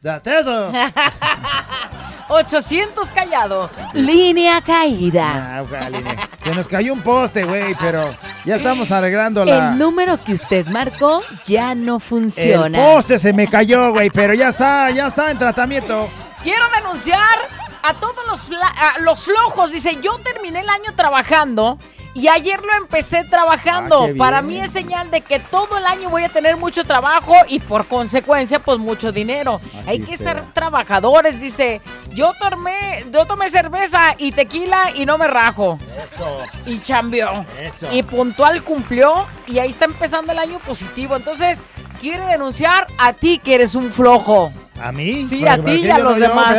¡Date eso! <laughs> 800 callado, línea caída. Ah, ojalá. Se nos cayó un poste, güey, pero ya estamos arreglando la... El número que usted marcó ya no El funciona. poste se me cayó, güey, pero ya está, ya está en tratamiento. Quiero denunciar a todos los, a los flojos. Dice, yo terminé el año trabajando y ayer lo empecé trabajando. Ah, Para mí es señal de que todo el año voy a tener mucho trabajo y por consecuencia, pues mucho dinero. Así Hay que ser trabajadores. Dice, yo tomé, yo tomé cerveza y tequila y no me rajo. Eso. Y chambeó. Eso. Y puntual cumplió y ahí está empezando el año positivo. Entonces, quiere denunciar a ti que eres un flojo. ¿A mí? Sí, ¿Para- a ti y a yo los no- demás.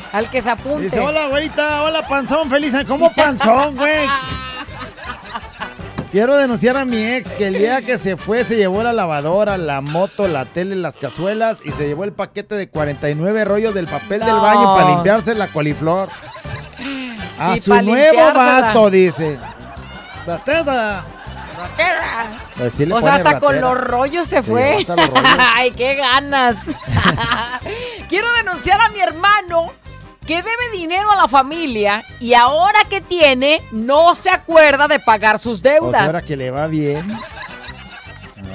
<laughs> Al que se apunte. Dice, hola, güerita, hola, panzón, feliz. ¿Cómo panzón, güey? <laughs> Quiero denunciar a mi ex que el día que se fue se llevó la lavadora, la moto, la tele, las cazuelas y se llevó el paquete de 49 rollos del papel del baño para limpiarse la coliflor. A Y su nuevo vato, dice. Ratera. Pues sí o sea, hasta con los rollos se fue. rollos. <laughs> Ay, qué ganas. <laughs> Quiero denunciar a mi hermano que debe dinero a la familia y ahora que tiene no se acuerda de pagar sus O sea, deudas. ahora que le va bien.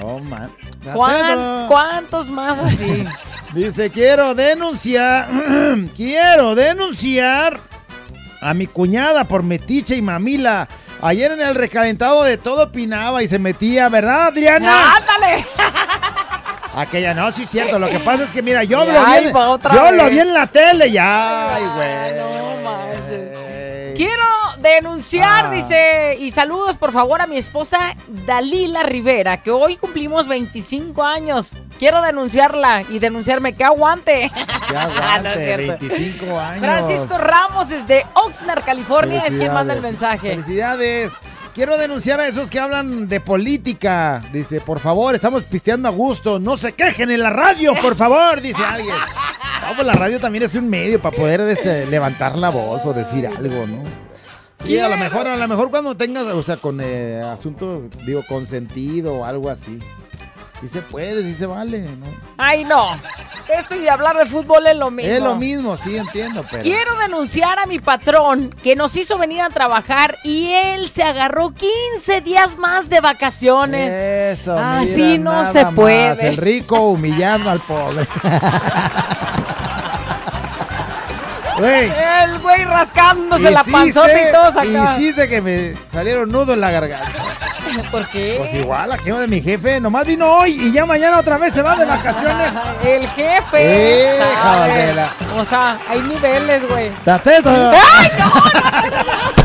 No, man. <laughs> ¿Cuán- Ratera. ¿Cuántos más así? <laughs> Dice, quiero denunciar, <clears throat> quiero denunciar a mi cuñada por metiche y mamila. Ayer en el recalentado de todo opinaba y se metía, ¿verdad, Adriana? ¡Ándale! Aquella no, sí es cierto. Lo que pasa es que, mira, yo lo vi, en- yo lo vi en la tele y ay, güey. Quiero denunciar, Ah. dice, y saludos por favor a mi esposa Dalila Rivera, que hoy cumplimos 25 años. Quiero denunciarla y denunciarme que aguante. Que aguante, <laughs> No es cierto. 25 años. Francisco Ramos desde Oxnard, California, es quien manda el mensaje. Felicidades. Quiero denunciar a esos que hablan de política. Dice, por favor, estamos pisteando a gusto. No se quejen en la radio, por favor, dice alguien. No, pues la radio también es un medio para poder este, levantar la voz o decir algo, ¿no? Sí, a lo mejor, a lo mejor cuando tengas, o sea, con eh, asunto, digo, consentido o algo así. Sí se puede, sí se vale, ¿no? Ay, no. Esto y hablar de fútbol es lo mismo. Es lo mismo, sí, entiendo, pero... Quiero denunciar a mi patrón que nos hizo venir a trabajar y él se agarró 15 días más de vacaciones. Eso, Así mira, no nada se más, puede. El rico humillando al pobre. <laughs> Güey. El güey rascándose la panzota y todos acá. Y sí sé que me salieron nudos en la garganta. ¿Por qué? Pues igual, aquí de mi jefe, nomás vino hoy y ya mañana otra vez se va de vacaciones. <laughs> El jefe. O sea, hay niveles, güey. ¡Ay, no, no, no!